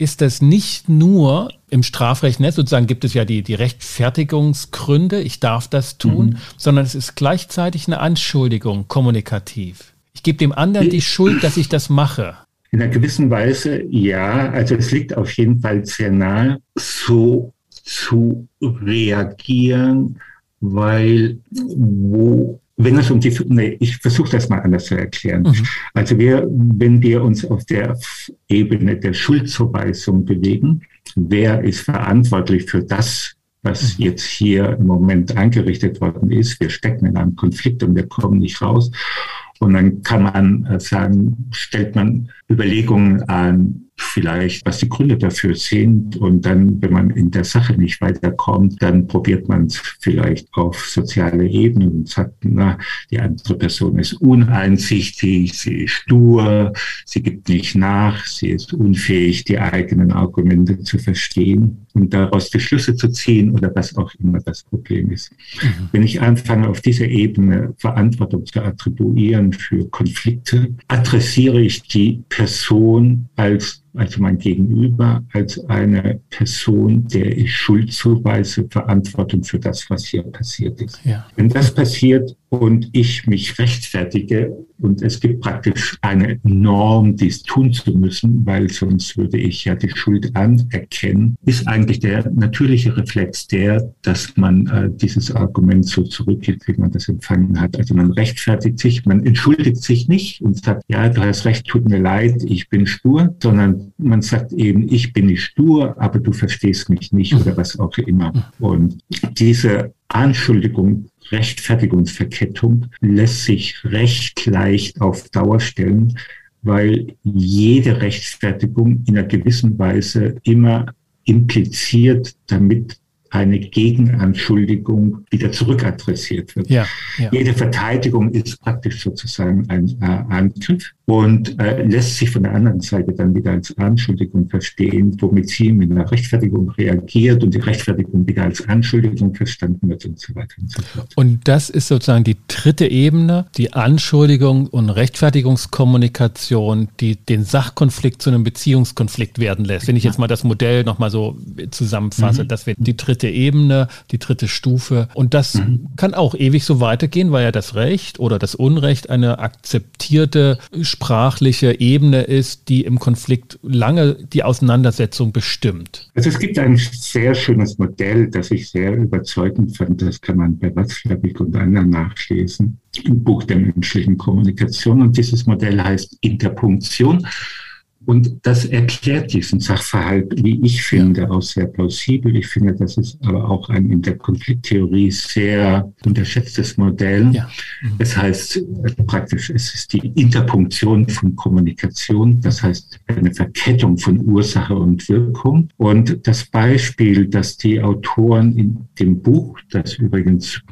ist das nicht nur im Strafrecht, ne, sozusagen gibt es ja die, die Rechtfertigungsgründe, ich darf das tun, mhm. sondern es ist gleichzeitig eine Anschuldigung kommunikativ. Ich gebe dem anderen die Schuld, dass ich das mache. In einer gewissen Weise ja, also es liegt auf jeden Fall sehr nahe, so zu reagieren, weil wo wenn es um die, nee, ich versuche das mal anders zu erklären. Mhm. Also wir, wenn wir uns auf der Ebene der Schuldzuweisung bewegen, wer ist verantwortlich für das, was mhm. jetzt hier im Moment angerichtet worden ist? Wir stecken in einem Konflikt und wir kommen nicht raus. Und dann kann man äh, sagen, stellt man Überlegungen an, vielleicht, was die Gründe dafür sind. Und dann, wenn man in der Sache nicht weiterkommt, dann probiert man es vielleicht auf soziale Ebene und sagt, na, die andere Person ist uneinsichtig, sie ist stur, sie gibt nicht nach, sie ist unfähig, die eigenen Argumente zu verstehen und daraus die Schlüsse zu ziehen oder was auch immer das Problem ist. Mhm. Wenn ich anfange, auf dieser Ebene Verantwortung zu attribuieren für Konflikte, adressiere ich die Person als also mein Gegenüber, als eine Person, der ich Schuld zuweise, Verantwortung für das, was hier passiert ist. Ja. Wenn das passiert und ich mich rechtfertige und es gibt praktisch eine Norm, dies tun zu müssen, weil sonst würde ich ja die Schuld anerkennen, ist eigentlich der natürliche Reflex der, dass man äh, dieses Argument so zurückgibt, wie man das empfangen hat. Also man rechtfertigt sich, man entschuldigt sich nicht und sagt, ja, du hast recht, tut mir leid, ich bin stur, sondern man sagt eben, ich bin nicht stur, aber du verstehst mich nicht oder was auch immer. Und diese Anschuldigung, Rechtfertigungsverkettung lässt sich recht leicht auf Dauer stellen, weil jede Rechtfertigung in einer gewissen Weise immer impliziert, damit eine Gegenanschuldigung wieder zurückadressiert wird. Ja, ja. Jede Verteidigung ist praktisch sozusagen ein äh, Angriff und äh, lässt sich von der anderen Seite dann wieder als Anschuldigung verstehen, womit sie mit einer Rechtfertigung reagiert und die Rechtfertigung wieder als Anschuldigung verstanden wird und so weiter und so fort. Und das ist sozusagen die dritte Ebene, die Anschuldigung und Rechtfertigungskommunikation, die den Sachkonflikt zu einem Beziehungskonflikt werden lässt. Wenn ich jetzt mal das Modell nochmal so zusammenfasse, mhm. das wird die dritte Ebene, die dritte Stufe. Und das mhm. kann auch ewig so weitergehen, weil ja das Recht oder das Unrecht eine akzeptierte sprachliche Ebene ist, die im Konflikt lange die Auseinandersetzung bestimmt. Also es gibt ein sehr schönes Modell, das ich sehr überzeugend fand. Das kann man bei Watzlawick und anderen nachlesen im Buch der menschlichen Kommunikation. Und dieses Modell heißt Interpunktion. Und das erklärt diesen Sachverhalt, wie ich finde, auch sehr plausibel. Ich finde, das ist aber auch ein in der Konflikttheorie sehr unterschätztes Modell. Ja. Mhm. Das heißt praktisch, es ist die Interpunktion von Kommunikation, das heißt eine Verkettung von Ursache und Wirkung. Und das Beispiel, das die Autoren in dem Buch, das übrigens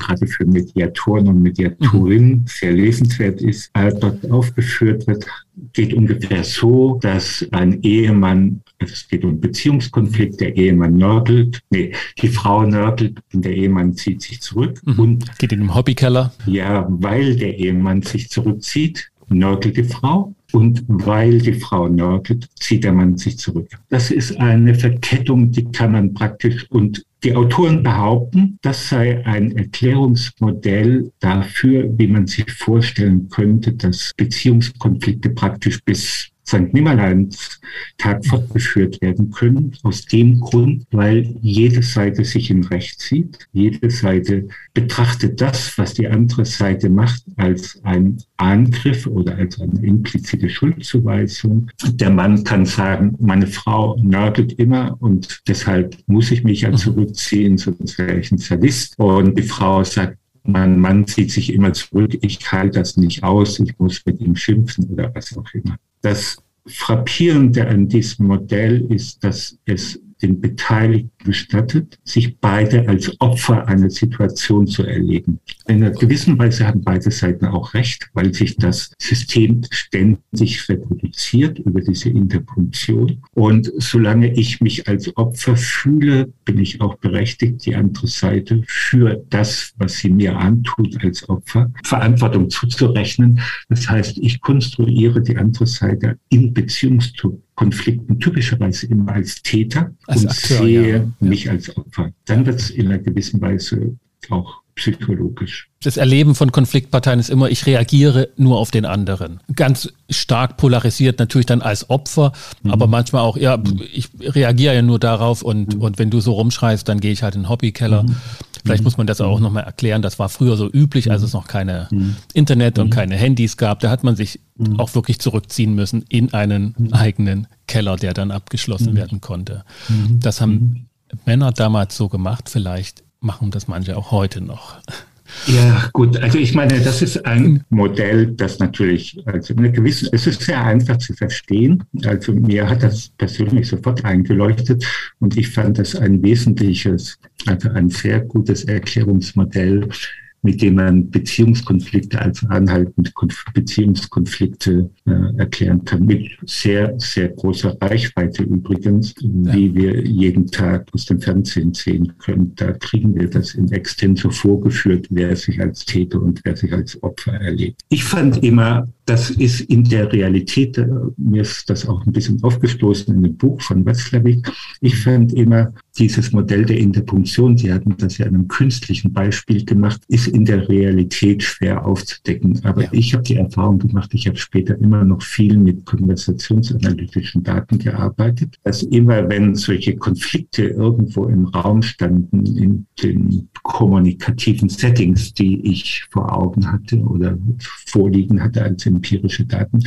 gerade für Mediatoren und Mediatorinnen mhm. sehr lesenswert ist, äh, dort aufgeführt wird, geht ungefähr so, dass ein Ehemann, also es geht um Beziehungskonflikt, der Ehemann nörgelt, nee, die Frau nörgelt und der Ehemann zieht sich zurück. Mhm. Und geht in den Hobbykeller. Ja, weil der Ehemann sich zurückzieht, nörgelt die Frau und weil die Frau nörgelt, zieht der Mann sich zurück. Das ist eine Verkettung, die kann man praktisch und die Autoren behaupten, das sei ein Erklärungsmodell dafür, wie man sich vorstellen könnte, dass Beziehungskonflikte praktisch bis St. Nimmerleins Tag fortgeführt werden können. Aus dem Grund, weil jede Seite sich im Recht sieht. Jede Seite betrachtet das, was die andere Seite macht, als ein Angriff oder als eine implizite Schuldzuweisung. Der Mann kann sagen, meine Frau nörgelt immer und deshalb muss ich mich ja mhm. zurückziehen, sonst wäre ich ein Sadist. Und die Frau sagt, mein Mann zieht sich immer zurück, ich halte das nicht aus, ich muss mit ihm schimpfen oder was auch immer. Das Frappierende an diesem Modell ist, dass es den Beteiligten gestattet, sich beide als Opfer einer Situation zu erleben. In einer gewissen Weise haben beide Seiten auch recht, weil sich das System ständig reproduziert über diese Interpunktion. Und solange ich mich als Opfer fühle, bin ich auch berechtigt, die andere Seite für das, was sie mir antut als Opfer, Verantwortung zuzurechnen. Das heißt, ich konstruiere die andere Seite in Beziehungszustand Konflikten typischerweise immer als Täter als und Akteur, sehe ja. mich als Opfer. Dann wird es in einer gewissen Weise auch psychologisch. Das Erleben von Konfliktparteien ist immer, ich reagiere nur auf den anderen. Ganz stark polarisiert natürlich dann als Opfer, mhm. aber manchmal auch, ja, mhm. ich reagiere ja nur darauf und, mhm. und wenn du so rumschreist, dann gehe ich halt in den Hobbykeller. Mhm. Vielleicht muss man das auch nochmal erklären. Das war früher so üblich, als es noch keine mhm. Internet und mhm. keine Handys gab. Da hat man sich mhm. auch wirklich zurückziehen müssen in einen mhm. eigenen Keller, der dann abgeschlossen mhm. werden konnte. Mhm. Das haben Männer damals so gemacht. Vielleicht machen das manche auch heute noch. Ja, gut. Also ich meine, das ist ein Modell, das natürlich, also eine gewisse, es ist sehr einfach zu verstehen. Also mir hat das persönlich sofort eingeleuchtet und ich fand das ein wesentliches, also ein sehr gutes Erklärungsmodell mit dem man Beziehungskonflikte als anhaltende Beziehungskonflikte äh, erklären kann. Mit sehr, sehr großer Reichweite übrigens, ja. wie wir jeden Tag aus dem Fernsehen sehen können. Da kriegen wir das in extenso vorgeführt, wer sich als Täter und wer sich als Opfer erlebt. Ich fand immer, das ist in der Realität, äh, mir ist das auch ein bisschen aufgestoßen in dem Buch von Watzlawick. Ich fand immer, dieses Modell der Interpunktion, Sie hatten das ja in einem künstlichen Beispiel gemacht, ist in der Realität schwer aufzudecken. Aber ja. ich habe die Erfahrung gemacht, ich habe später immer noch viel mit konversationsanalytischen Daten gearbeitet, dass immer, wenn solche Konflikte irgendwo im Raum standen, in den kommunikativen Settings, die ich vor Augen hatte oder vorliegen hatte als empirische Daten,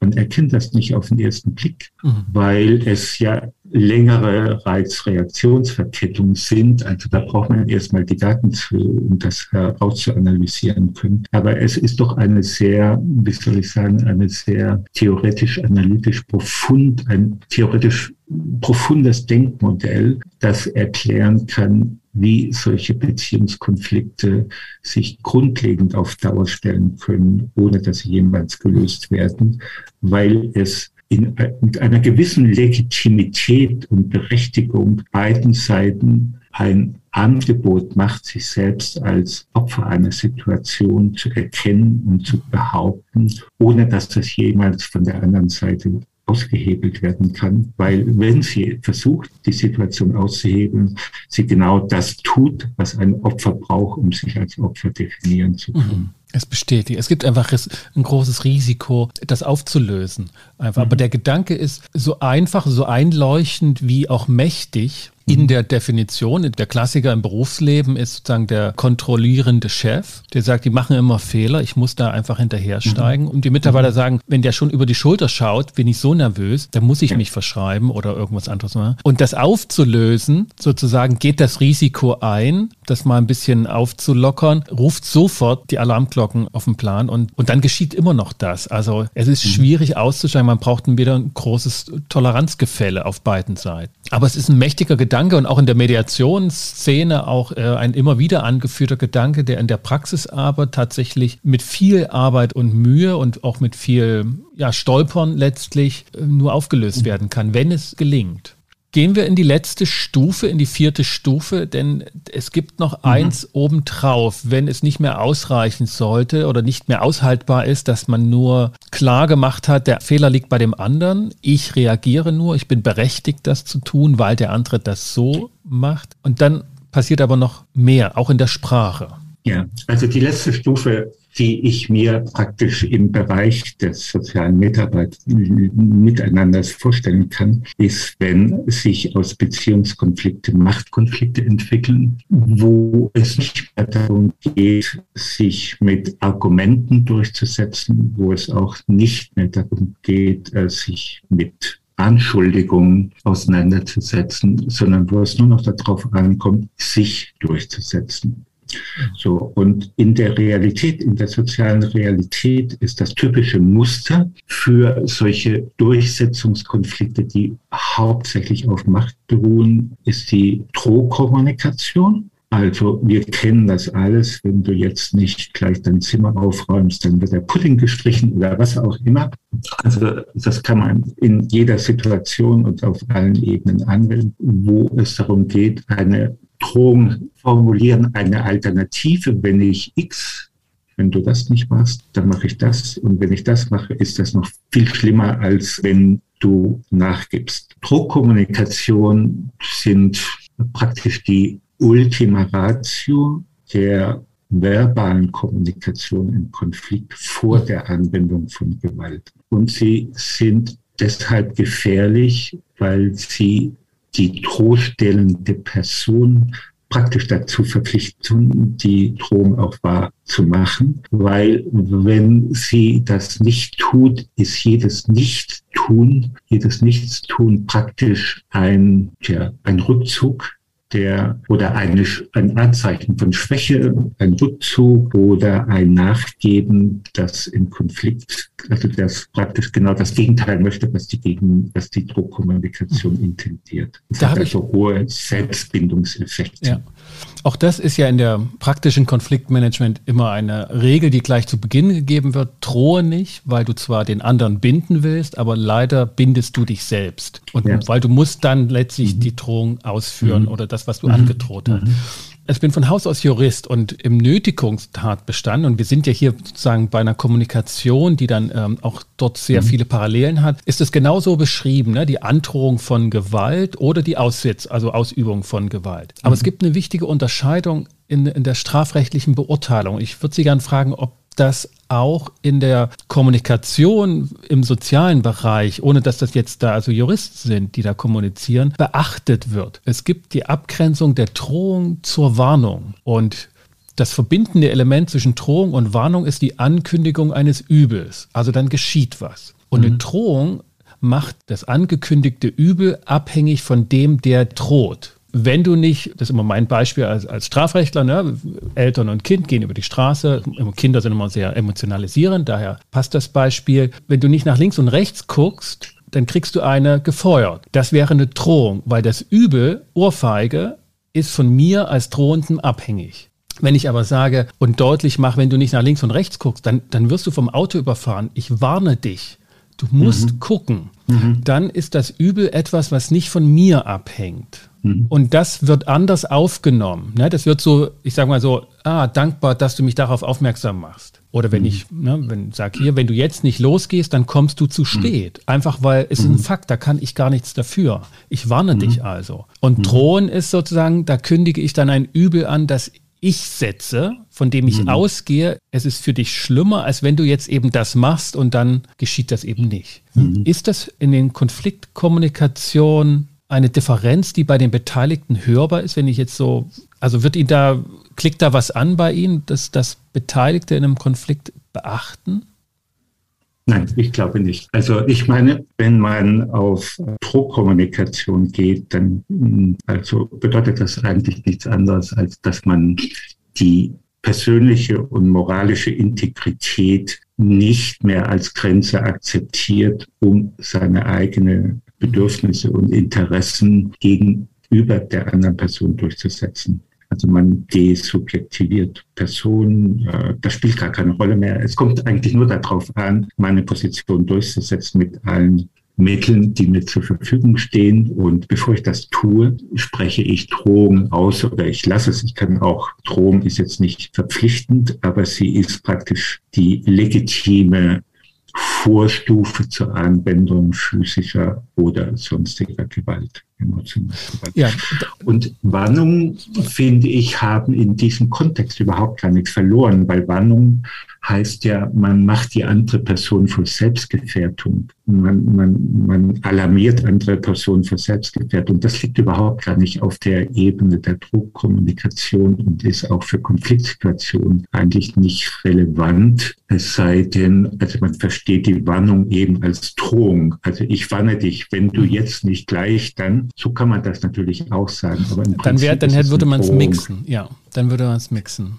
man erkennt das nicht auf den ersten Blick, mhm. weil es ja längere Reizreaktionsverkettungen sind. Also da braucht man erstmal die Daten zu, um das herauszuanalysieren können. Aber es ist doch eine sehr, wie soll ich sagen, eine sehr theoretisch-analytisch profund, ein theoretisch profundes Denkmodell, das erklären kann, wie solche Beziehungskonflikte sich grundlegend auf Dauer stellen können, ohne dass sie jemals gelöst werden, weil es in, mit einer gewissen Legitimität und Berechtigung beiden Seiten ein Angebot macht, sich selbst als Opfer einer Situation zu erkennen und zu behaupten, ohne dass das jemals von der anderen Seite ausgehebelt werden kann, weil wenn sie versucht, die Situation auszuhebeln, sie genau das tut, was ein Opfer braucht, um sich als Opfer definieren zu können. Mhm. Es bestätigt. Es gibt einfach ein großes Risiko, das aufzulösen. Einfach. Mhm. Aber der Gedanke ist so einfach, so einleuchtend wie auch mächtig. In der Definition. Der Klassiker im Berufsleben ist sozusagen der kontrollierende Chef, der sagt, die machen immer Fehler, ich muss da einfach hinterhersteigen. Mhm. Und die Mitarbeiter mhm. sagen, wenn der schon über die Schulter schaut, bin ich so nervös, dann muss ich mich verschreiben oder irgendwas anderes machen. Und das aufzulösen, sozusagen geht das Risiko ein, das mal ein bisschen aufzulockern, ruft sofort die Alarmglocken auf den Plan und, und dann geschieht immer noch das. Also es ist mhm. schwierig auszusteigen, man braucht wieder ein großes Toleranzgefälle auf beiden Seiten. Aber es ist ein mächtiger Gedanke und auch in der Mediationsszene auch äh, ein immer wieder angeführter Gedanke, der in der Praxis aber tatsächlich mit viel Arbeit und Mühe und auch mit viel ja, Stolpern letztlich äh, nur aufgelöst mhm. werden kann, wenn es gelingt. Gehen wir in die letzte Stufe, in die vierte Stufe, denn es gibt noch mhm. eins obendrauf, wenn es nicht mehr ausreichen sollte oder nicht mehr aushaltbar ist, dass man nur klar gemacht hat, der Fehler liegt bei dem anderen, ich reagiere nur, ich bin berechtigt, das zu tun, weil der andere das so macht. Und dann passiert aber noch mehr, auch in der Sprache. Ja, also die letzte Stufe die ich mir praktisch im Bereich des sozialen Mitarbeit Miteinanders vorstellen kann, ist, wenn sich aus Beziehungskonflikte Machtkonflikte entwickeln, wo es nicht mehr darum geht, sich mit Argumenten durchzusetzen, wo es auch nicht mehr darum geht, äh, sich mit Anschuldigungen auseinanderzusetzen, sondern wo es nur noch darauf ankommt, sich durchzusetzen. So, und in der Realität, in der sozialen Realität ist das typische Muster für solche Durchsetzungskonflikte, die hauptsächlich auf Macht beruhen, ist die Drohkommunikation. Also wir kennen das alles. Wenn du jetzt nicht gleich dein Zimmer aufräumst, dann wird der Pudding gestrichen oder was auch immer. Also das kann man in jeder Situation und auf allen Ebenen anwenden, wo es darum geht, eine Drohung formulieren, eine Alternative, wenn ich X, wenn du das nicht machst, dann mache ich das. Und wenn ich das mache, ist das noch viel schlimmer, als wenn du nachgibst. Druckkommunikation sind praktisch die Ultima Ratio der verbalen Kommunikation im Konflikt vor der Anwendung von Gewalt. Und sie sind deshalb gefährlich, weil sie die drohstellende Person praktisch dazu verpflichten, die Drohung auch wahr zu machen, weil wenn sie das nicht tut, ist jedes Nichtstun, jedes Nichtstun praktisch ein, ja, ein Rückzug der oder eine, ein Anzeichen von Schwäche, ein Rückzug oder ein Nachgeben, das im Konflikt, also das praktisch genau das Gegenteil möchte, was die Gegen, was die Druckkommunikation intendiert. Das da hat also hohe Selbstbindungseffekte. Ja. Auch das ist ja in der praktischen Konfliktmanagement immer eine Regel, die gleich zu Beginn gegeben wird. Drohe nicht, weil du zwar den anderen binden willst, aber leider bindest du dich selbst. Und ja. weil du musst dann letztlich mhm. die Drohung ausführen mhm. oder das, was du mhm. angedroht hast. Mhm. Ich bin von Haus aus Jurist und im Nötigungstatbestand, und wir sind ja hier sozusagen bei einer Kommunikation, die dann ähm, auch dort sehr mhm. viele Parallelen hat, ist es genauso beschrieben, ne? die Androhung von Gewalt oder die Aussitz, also Ausübung von Gewalt. Aber mhm. es gibt eine wichtige Unterscheidung in, in der strafrechtlichen Beurteilung. Ich würde Sie gerne fragen, ob das auch in der Kommunikation im sozialen Bereich, ohne dass das jetzt da also Juristen sind, die da kommunizieren, beachtet wird. Es gibt die Abgrenzung der Drohung zur Warnung und das verbindende Element zwischen Drohung und Warnung ist die Ankündigung eines Übels. Also dann geschieht was. Und mhm. eine Drohung macht das angekündigte Übel abhängig von dem, der droht wenn du nicht, das ist immer mein Beispiel als, als Strafrechtler, ne? Eltern und Kind gehen über die Straße, Kinder sind immer sehr emotionalisierend, daher passt das Beispiel. Wenn du nicht nach links und rechts guckst, dann kriegst du eine gefeuert. Das wäre eine Drohung, weil das Übel, Ohrfeige, ist von mir als Drohenden abhängig. Wenn ich aber sage und deutlich mache, wenn du nicht nach links und rechts guckst, dann, dann wirst du vom Auto überfahren. Ich warne dich. Du musst mhm. gucken. Mhm. Dann ist das Übel etwas, was nicht von mir abhängt. Mhm. Und das wird anders aufgenommen. Ne? Das wird so, ich sage mal so, ah, dankbar, dass du mich darauf aufmerksam machst. Oder wenn mhm. ich, ne, wenn sag hier, wenn du jetzt nicht losgehst, dann kommst du zu mhm. spät. Einfach weil es ist ein mhm. Fakt, da kann ich gar nichts dafür. Ich warne dich also. Und drohen ist sozusagen, da kündige ich dann ein Übel an, das ich setze, von dem ich mhm. ausgehe, es ist für dich schlimmer, als wenn du jetzt eben das machst und dann geschieht das eben nicht. Mhm. Ist das in den Konfliktkommunikationen eine Differenz, die bei den Beteiligten hörbar ist, wenn ich jetzt so, also wird Ihnen da, klickt da was an bei Ihnen, dass das Beteiligte in einem Konflikt beachten? Nein, ich glaube nicht. Also ich meine, wenn man auf Pro-Kommunikation geht, dann also bedeutet das eigentlich nichts anderes, als dass man die persönliche und moralische Integrität nicht mehr als Grenze akzeptiert, um seine eigenen Bedürfnisse und Interessen gegenüber der anderen Person durchzusetzen. Also man desubjektiviert Personen, das spielt gar keine Rolle mehr. Es kommt eigentlich nur darauf an, meine Position durchzusetzen mit allen Mitteln, die mir zur Verfügung stehen. Und bevor ich das tue, spreche ich Drohung aus oder ich lasse es. Ich kann auch, Drohung ist jetzt nicht verpflichtend, aber sie ist praktisch die legitime Vorstufe zur Anwendung physischer oder sonstiger Gewalt. Ja. Und Warnungen, finde ich, haben in diesem Kontext überhaupt gar nichts verloren, weil Warnung heißt ja, man macht die andere Person vor Selbstgefährdung. Man, man, man alarmiert andere Personen vor Selbstgefährdung. Das liegt überhaupt gar nicht auf der Ebene der Druckkommunikation und ist auch für Konfliktsituationen eigentlich nicht relevant. Es sei denn, also man versteht die Warnung eben als Drohung. Also ich warne dich, wenn du jetzt nicht gleich, dann so kann man das natürlich auch sagen. Aber dann, wär, dann würde man es mixen, ja. Dann würde man es mixen.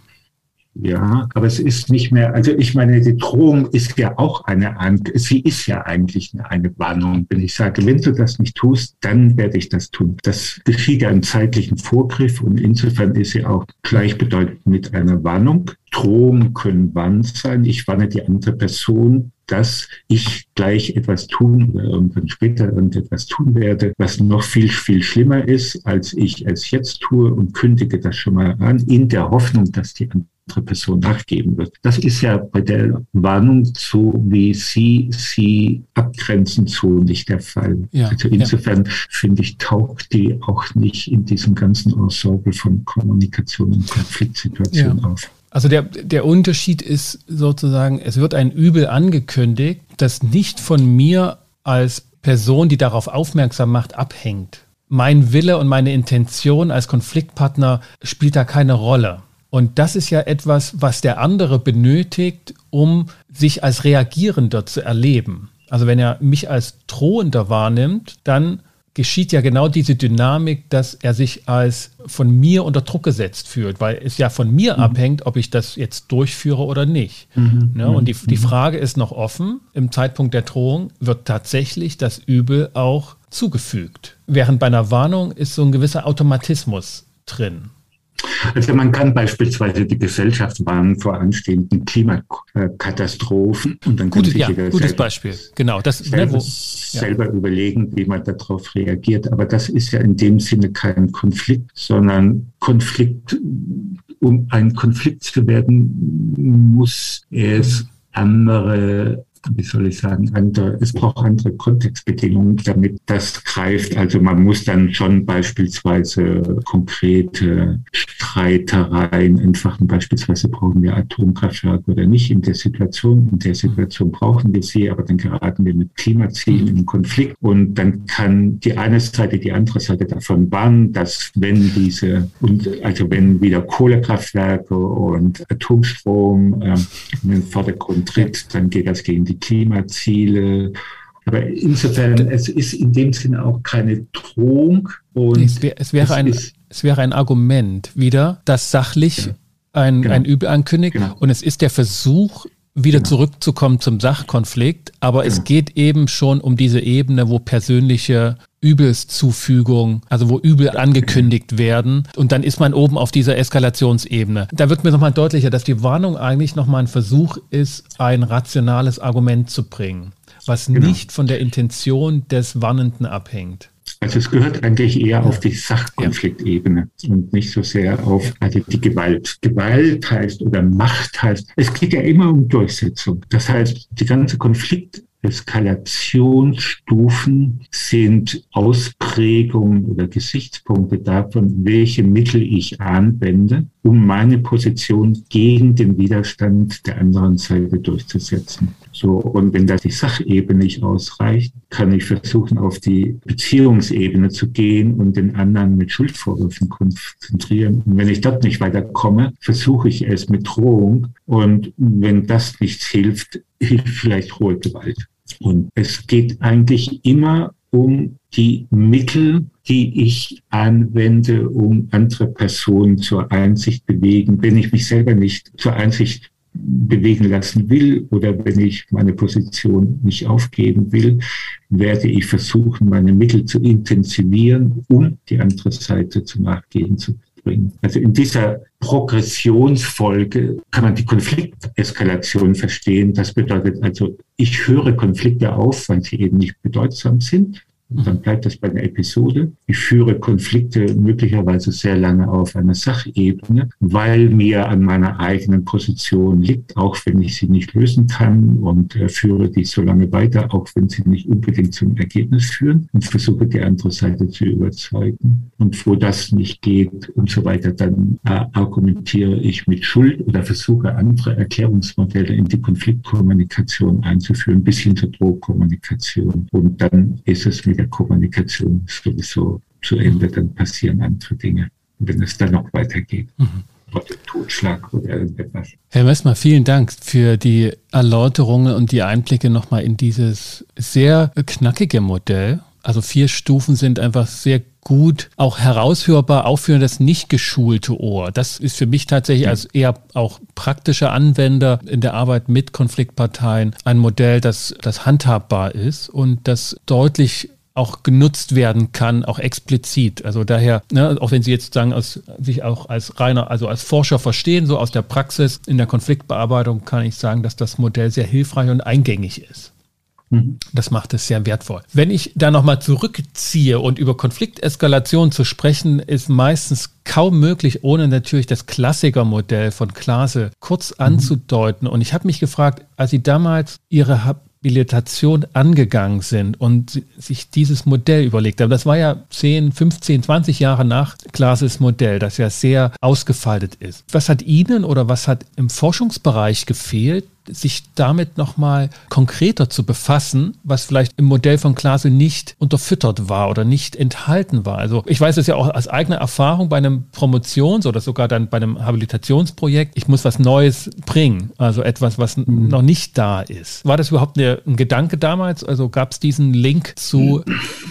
Ja, aber es ist nicht mehr, also ich meine, die Drohung ist ja auch eine, sie ist ja eigentlich eine Warnung. Wenn ich sage, wenn du das nicht tust, dann werde ich das tun. Das geschieht ja im zeitlichen Vorgriff und insofern ist sie auch gleichbedeutend mit einer Warnung. Drohungen können Warn sein. Ich warne die andere Person, dass ich gleich etwas tun oder irgendwann später irgendetwas tun werde, was noch viel, viel schlimmer ist, als ich es jetzt tue und kündige das schon mal an, in der Hoffnung, dass die andere Person nachgeben wird. Das ist ja bei der Warnung so, wie Sie sie abgrenzen, so nicht der Fall. Ja, also insofern ja. finde ich, taucht die auch nicht in diesem ganzen Ensemble von Kommunikation und Konfliktsituationen ja. auf. Also der, der Unterschied ist sozusagen, es wird ein Übel angekündigt, das nicht von mir als Person, die darauf aufmerksam macht, abhängt. Mein Wille und meine Intention als Konfliktpartner spielt da keine Rolle. Und das ist ja etwas, was der andere benötigt, um sich als Reagierender zu erleben. Also wenn er mich als Drohender wahrnimmt, dann geschieht ja genau diese Dynamik, dass er sich als von mir unter Druck gesetzt fühlt, weil es ja von mir mhm. abhängt, ob ich das jetzt durchführe oder nicht. Mhm. Ne? Und die, die mhm. Frage ist noch offen, im Zeitpunkt der Drohung wird tatsächlich das Übel auch zugefügt. Während bei einer Warnung ist so ein gewisser Automatismus drin. Also man kann beispielsweise die Gesellschaft warnen vor anstehenden Klimakatastrophen und dann Gute, ja, gutes selber, Beispiel. Genau, das ne, selber, ne, wo, ja. selber überlegen, wie man darauf reagiert. Aber das ist ja in dem Sinne kein Konflikt, sondern Konflikt, um ein Konflikt zu werden, muss es andere wie soll ich sagen, andere, es braucht andere Kontextbedingungen, damit das greift. Also man muss dann schon beispielsweise konkrete Streitereien entfachen. Beispielsweise brauchen wir Atomkraftwerke oder nicht in der Situation. In der Situation brauchen wir sie, aber dann geraten wir mit Klimazielen in Konflikt und dann kann die eine Seite die andere Seite davon warnen, dass wenn diese, und also wenn wieder Kohlekraftwerke und Atomstrom äh, in den Vordergrund tritt, dann geht das gegen die Klimaziele. Aber insofern, es ist in dem Sinne auch keine Drohung. Und es, wär, es wäre, es ein, es wäre ein Argument wieder, das sachlich ja. ein, genau. ein Übel ankündigt. Genau. Und es ist der Versuch, wieder genau. zurückzukommen zum Sachkonflikt, aber genau. es geht eben schon um diese Ebene, wo persönliche Übelszufügung, also wo Übel angekündigt werden und dann ist man oben auf dieser Eskalationsebene. Da wird mir nochmal deutlicher, dass die Warnung eigentlich nochmal ein Versuch ist, ein rationales Argument zu bringen, was genau. nicht von der Intention des Warnenden abhängt. Also es gehört eigentlich eher auf die Sachkonfliktebene und nicht so sehr auf also die Gewalt. Gewalt heißt oder Macht heißt, es geht ja immer um Durchsetzung. Das heißt, die ganze Konflikt Eskalationsstufen sind Ausprägungen oder Gesichtspunkte davon, welche Mittel ich anwende, um meine Position gegen den Widerstand der anderen Seite durchzusetzen. So, und wenn da die Sachebene nicht ausreicht, kann ich versuchen, auf die Beziehungsebene zu gehen und den anderen mit Schuldvorwürfen konzentrieren. Und wenn ich dort nicht weiterkomme, versuche ich es mit Drohung. Und wenn das nichts hilft, hilft vielleicht hohe Gewalt. Und es geht eigentlich immer um die Mittel, die ich anwende, um andere Personen zur Einsicht bewegen. Wenn ich mich selber nicht zur Einsicht bewegen lassen will oder wenn ich meine Position nicht aufgeben will, werde ich versuchen, meine Mittel zu intensivieren, um die andere Seite zum Nachgeben zu bringen. Also in dieser Progressionsfolge kann man die Konflikteskalation verstehen. Das bedeutet also, ich höre Konflikte auf, weil sie eben nicht bedeutsam sind und dann bleibt das bei einer Episode. Ich führe Konflikte möglicherweise sehr lange auf einer Sachebene, weil mir an meiner eigenen Position liegt, auch wenn ich sie nicht lösen kann und äh, führe die so lange weiter, auch wenn sie nicht unbedingt zum Ergebnis führen und versuche die andere Seite zu überzeugen. Und wo das nicht geht und so weiter, dann äh, argumentiere ich mit Schuld oder versuche andere Erklärungsmodelle in die Konfliktkommunikation einzuführen, bis hin zur Drohkommunikation. Und dann ist es mit der Kommunikation sowieso zu Ende, dann passieren andere Dinge, wenn es dann noch weitergeht. Mhm. Totschlag oder irgendetwas. Herr Messmer, vielen Dank für die Erläuterungen und die Einblicke nochmal in dieses sehr knackige Modell. Also vier Stufen sind einfach sehr gut auch heraushörbar, auch für das nicht geschulte Ohr. Das ist für mich tatsächlich als eher auch praktischer Anwender in der Arbeit mit Konfliktparteien ein Modell, das, das handhabbar ist und das deutlich auch genutzt werden kann, auch explizit. Also daher, ne, auch wenn Sie jetzt sagen, aus, sich auch als reiner, also als Forscher verstehen, so aus der Praxis in der Konfliktbearbeitung kann ich sagen, dass das Modell sehr hilfreich und eingängig ist. Mhm. Das macht es sehr wertvoll. Wenn ich da nochmal zurückziehe und über Konflikteskalation zu sprechen, ist meistens kaum möglich, ohne natürlich das Klassikermodell von Klase kurz mhm. anzudeuten. Und ich habe mich gefragt, als Sie damals Ihre Habilitation angegangen sind und sich dieses Modell überlegt haben. Das war ja 10, 15, 20 Jahre nach Glases Modell, das ja sehr ausgefaltet ist. Was hat Ihnen oder was hat im Forschungsbereich gefehlt, sich damit nochmal konkreter zu befassen, was vielleicht im Modell von Klasel nicht unterfüttert war oder nicht enthalten war. Also ich weiß es ja auch aus eigener Erfahrung bei einem Promotions- oder sogar dann bei einem Habilitationsprojekt, ich muss was Neues bringen, also etwas, was mhm. noch nicht da ist. War das überhaupt eine, ein Gedanke damals? Also gab es diesen Link zu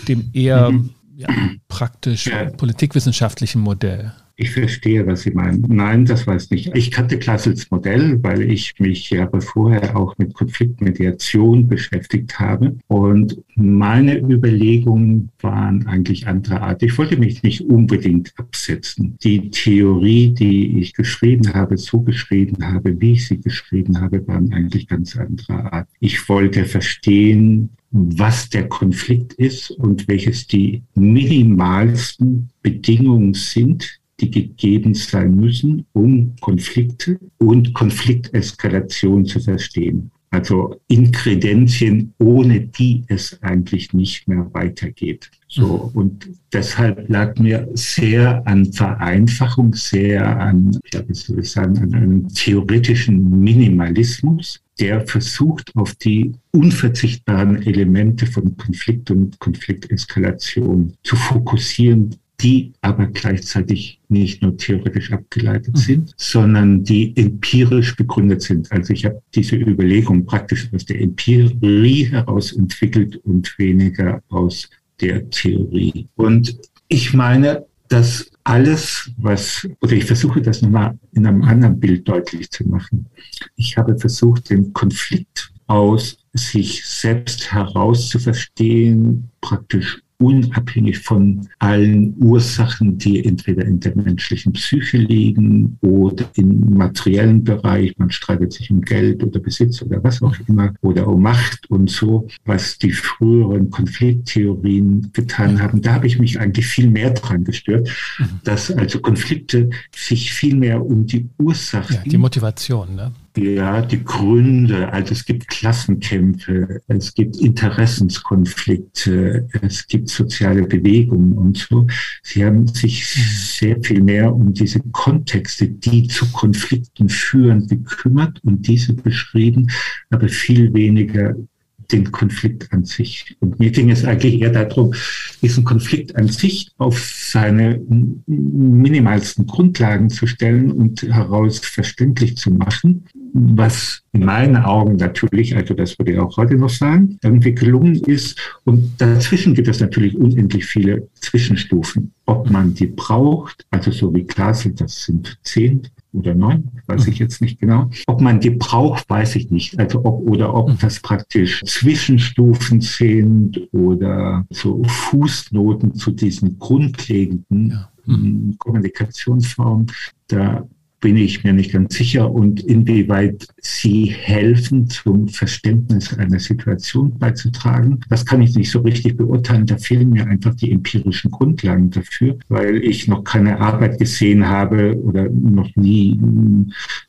dem eher mhm. ja, praktisch politikwissenschaftlichen Modell? Ich verstehe, was Sie meinen. Nein, das weiß nicht. Ich kannte Klassels Modell, weil ich mich Jahre vorher auch mit Konfliktmediation beschäftigt habe. Und meine Überlegungen waren eigentlich anderer Art. Ich wollte mich nicht unbedingt absetzen. Die Theorie, die ich geschrieben habe, so geschrieben habe, wie ich sie geschrieben habe, waren eigentlich ganz anderer Art. Ich wollte verstehen, was der Konflikt ist und welches die minimalsten Bedingungen sind, die gegeben sein müssen, um Konflikte und Konflikteskalation zu verstehen. Also Inkredenzien, ohne die es eigentlich nicht mehr weitergeht. So, mhm. und deshalb lag mir sehr an Vereinfachung, sehr an, ja, wie soll ich sagen, an einem theoretischen Minimalismus, der versucht, auf die unverzichtbaren Elemente von Konflikt und Konflikteskalation zu fokussieren, die aber gleichzeitig nicht nur theoretisch abgeleitet mhm. sind, sondern die empirisch begründet sind. Also ich habe diese Überlegung praktisch aus der Empirie heraus entwickelt und weniger aus der Theorie. Und ich meine, dass alles, was, oder ich versuche das nochmal in einem anderen Bild deutlich zu machen. Ich habe versucht, den Konflikt aus sich selbst heraus zu verstehen, praktisch unabhängig von allen Ursachen, die entweder in der menschlichen Psyche liegen oder im materiellen Bereich. Man streitet sich um Geld oder Besitz oder was auch immer oder um Macht und so, was die früheren Konflikttheorien getan haben. Da habe ich mich eigentlich viel mehr dran gestört, mhm. dass also Konflikte sich viel mehr um die Ursachen. Ja, die Motivation, ne? Ja, die Gründe, also es gibt Klassenkämpfe, es gibt Interessenskonflikte, es gibt soziale Bewegungen und so. Sie haben sich sehr viel mehr um diese Kontexte, die zu Konflikten führen, gekümmert und diese beschrieben, aber viel weniger den Konflikt an sich. Und mir ging es eigentlich eher darum, diesen Konflikt an sich auf seine minimalsten Grundlagen zu stellen und heraus verständlich zu machen, was in meinen Augen natürlich, also das würde ich auch heute noch sagen, irgendwie gelungen ist. Und dazwischen gibt es natürlich unendlich viele Zwischenstufen. Ob man die braucht, also so wie Glasel, das sind zehn, oder neun, weiß ich jetzt nicht genau. Ob man die braucht, weiß ich nicht. Also ob oder ob mhm. das praktisch Zwischenstufen sind oder so Fußnoten zu diesen grundlegenden ja. mhm. Kommunikationsformen. Da bin ich mir nicht ganz sicher und inwieweit sie helfen, zum Verständnis einer Situation beizutragen. Das kann ich nicht so richtig beurteilen. Da fehlen mir einfach die empirischen Grundlagen dafür, weil ich noch keine Arbeit gesehen habe oder noch nie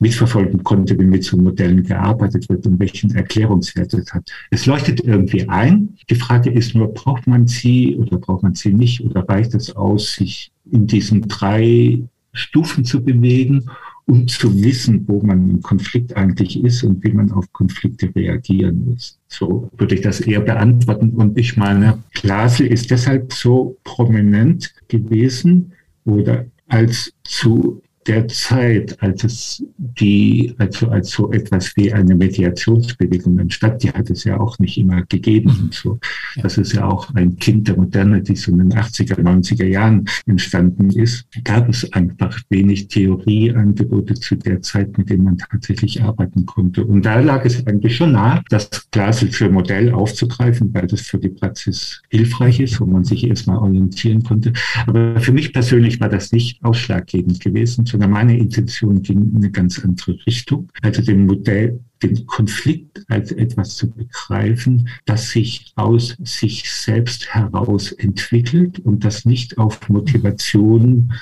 mitverfolgen konnte, wie mit so Modellen gearbeitet wird und welchen Erklärungswert es hat. Es leuchtet irgendwie ein. Die Frage ist nur, braucht man sie oder braucht man sie nicht oder reicht es aus, sich in diesen drei Stufen zu bewegen um zu wissen, wo man im Konflikt eigentlich ist und wie man auf Konflikte reagieren muss. So würde ich das eher beantworten. Und ich meine, Glasel ist deshalb so prominent gewesen oder als zu der Zeit, als es die, also als so etwas wie eine Mediationsbewegung entstand, die hat es ja auch nicht immer gegeben und so. Das ist ja auch ein Kind der Moderne, die so in den 80er, 90er Jahren entstanden ist. Gab es einfach wenig Theorieangebote zu der Zeit, mit denen man tatsächlich arbeiten konnte. Und da lag es eigentlich schon nah, das Glaselsche Modell aufzugreifen, weil das für die Praxis hilfreich ist, wo man sich erstmal orientieren konnte. Aber für mich persönlich war das nicht ausschlaggebend gewesen, sondern meine Intention ging in eine ganz andere Richtung. Also dem Modell, den Konflikt als etwas zu begreifen, das sich aus sich selbst heraus entwickelt und das nicht auf Motivation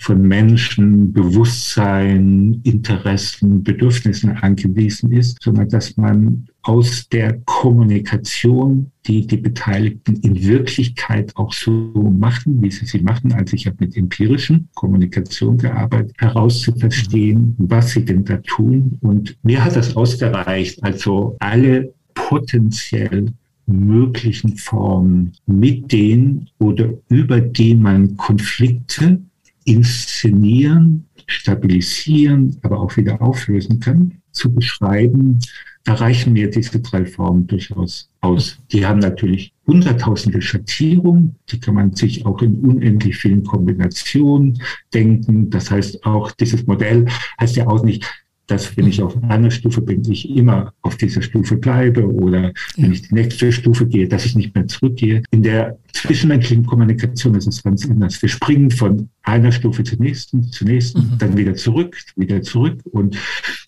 von Menschen, Bewusstsein, Interessen, Bedürfnissen angewiesen ist, sondern dass man aus der Kommunikation, die die Beteiligten in Wirklichkeit auch so machen, wie sie sie machen, also ich habe mit empirischen Kommunikation gearbeitet, herauszuverstehen, was sie denn da tun. Und mir hat das ausgereicht, also alle potenziell möglichen Formen, mit denen oder über die man Konflikte inszenieren, stabilisieren, aber auch wieder auflösen kann, zu beschreiben, da reichen mir diese drei Formen durchaus aus. Die haben natürlich hunderttausende Schattierungen, die kann man sich auch in unendlich vielen Kombinationen denken. Das heißt auch, dieses Modell heißt ja auch nicht, dass wenn ich auf einer Stufe bin, ich immer auf dieser Stufe bleibe oder wenn ich die nächste Stufe gehe, dass ich nicht mehr zurückgehe. In der zwischenmenschlichen Kommunikation ist es ganz anders. Wir springen von einer Stufe zur nächsten, zur nächsten, mhm. dann wieder zurück, wieder zurück und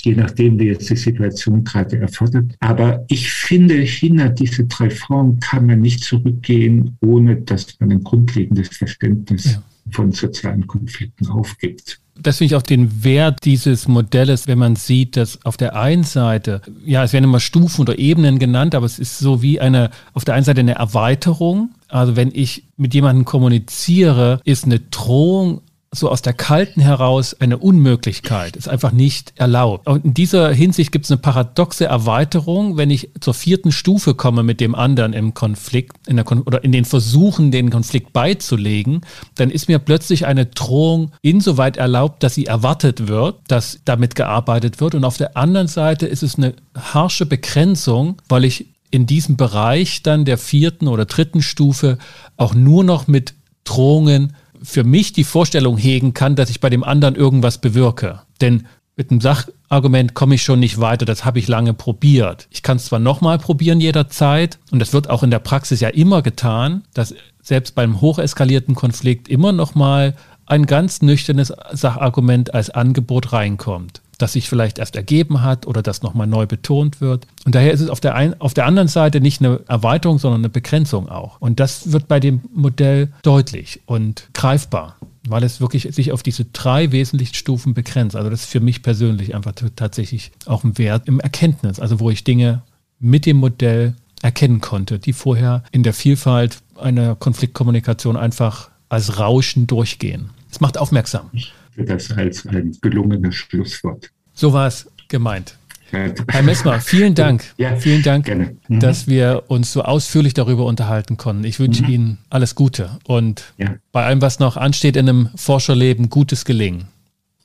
je nachdem, wie jetzt die Situation gerade erfordert. Aber ich finde, hinter diese drei Formen kann man nicht zurückgehen, ohne dass man ein grundlegendes Verständnis ja. von sozialen Konflikten aufgibt das finde ich auch den Wert dieses Modells, wenn man sieht, dass auf der einen Seite, ja, es werden immer Stufen oder Ebenen genannt, aber es ist so wie eine, auf der einen Seite eine Erweiterung. Also wenn ich mit jemandem kommuniziere, ist eine Drohung so aus der Kalten heraus eine Unmöglichkeit, ist einfach nicht erlaubt. Und in dieser Hinsicht gibt es eine paradoxe Erweiterung, wenn ich zur vierten Stufe komme mit dem anderen im Konflikt in der Kon oder in den Versuchen, den Konflikt beizulegen, dann ist mir plötzlich eine Drohung insoweit erlaubt, dass sie erwartet wird, dass damit gearbeitet wird. Und auf der anderen Seite ist es eine harsche Begrenzung, weil ich in diesem Bereich dann der vierten oder dritten Stufe auch nur noch mit Drohungen für mich die Vorstellung hegen kann, dass ich bei dem anderen irgendwas bewirke. Denn mit einem Sachargument komme ich schon nicht weiter, das habe ich lange probiert. Ich kann es zwar nochmal probieren jederzeit, und das wird auch in der Praxis ja immer getan, dass selbst beim hocheskalierten Konflikt immer nochmal ein ganz nüchternes Sachargument als Angebot reinkommt das sich vielleicht erst ergeben hat oder das nochmal neu betont wird. Und daher ist es auf der, ein, auf der anderen Seite nicht eine Erweiterung, sondern eine Begrenzung auch. Und das wird bei dem Modell deutlich und greifbar. weil es wirklich sich auf diese drei wesentlichen Stufen begrenzt. Also das ist für mich persönlich einfach tatsächlich auch ein Wert im Erkenntnis, also wo ich Dinge mit dem Modell erkennen konnte, die vorher in der Vielfalt einer Konfliktkommunikation einfach als Rauschen durchgehen. Es macht aufmerksam. Sehe das als ein gelungenes Schlusswort. So war es gemeint. Herr Messmer, vielen Dank. Ja, vielen Dank, mhm. dass wir uns so ausführlich darüber unterhalten konnten. Ich wünsche mhm. Ihnen alles Gute und ja. bei allem, was noch ansteht in einem Forscherleben, gutes Gelingen.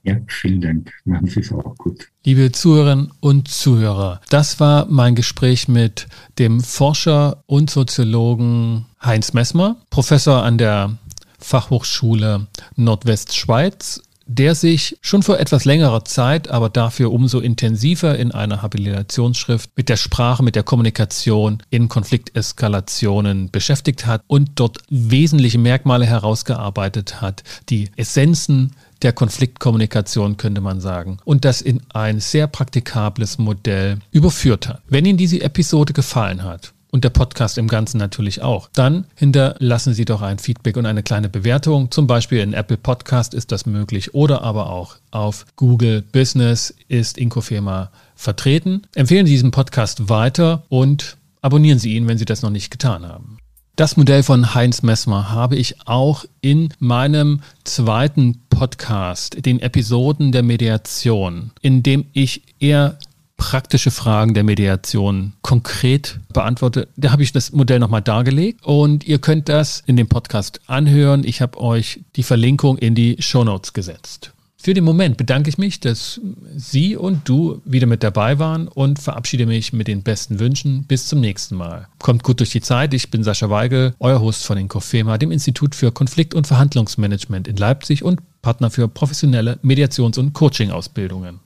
Ja, vielen Dank. Machen Sie es auch gut. Liebe Zuhörerinnen und Zuhörer, das war mein Gespräch mit dem Forscher und Soziologen Heinz Messmer, Professor an der Fachhochschule Nordwestschweiz der sich schon vor etwas längerer Zeit, aber dafür umso intensiver in einer Habilitationsschrift mit der Sprache, mit der Kommunikation in Konflikteskalationen beschäftigt hat und dort wesentliche Merkmale herausgearbeitet hat, die Essenzen der Konfliktkommunikation, könnte man sagen, und das in ein sehr praktikables Modell überführt hat. Wenn Ihnen diese Episode gefallen hat, und der Podcast im Ganzen natürlich auch. Dann hinterlassen Sie doch ein Feedback und eine kleine Bewertung. Zum Beispiel in Apple Podcast ist das möglich oder aber auch auf Google Business ist Inkofirma vertreten. Empfehlen Sie diesen Podcast weiter und abonnieren Sie ihn, wenn Sie das noch nicht getan haben. Das Modell von Heinz Messmer habe ich auch in meinem zweiten Podcast, den Episoden der Mediation, in dem ich eher praktische Fragen der Mediation konkret beantworte. Da habe ich das Modell nochmal dargelegt und ihr könnt das in dem Podcast anhören. Ich habe euch die Verlinkung in die Show Notes gesetzt. Für den Moment bedanke ich mich, dass Sie und du wieder mit dabei waren und verabschiede mich mit den besten Wünschen. Bis zum nächsten Mal. Kommt gut durch die Zeit. Ich bin Sascha Weigel, euer Host von Inkofema, dem Institut für Konflikt- und Verhandlungsmanagement in Leipzig und Partner für professionelle Mediations- und Coaching-Ausbildungen.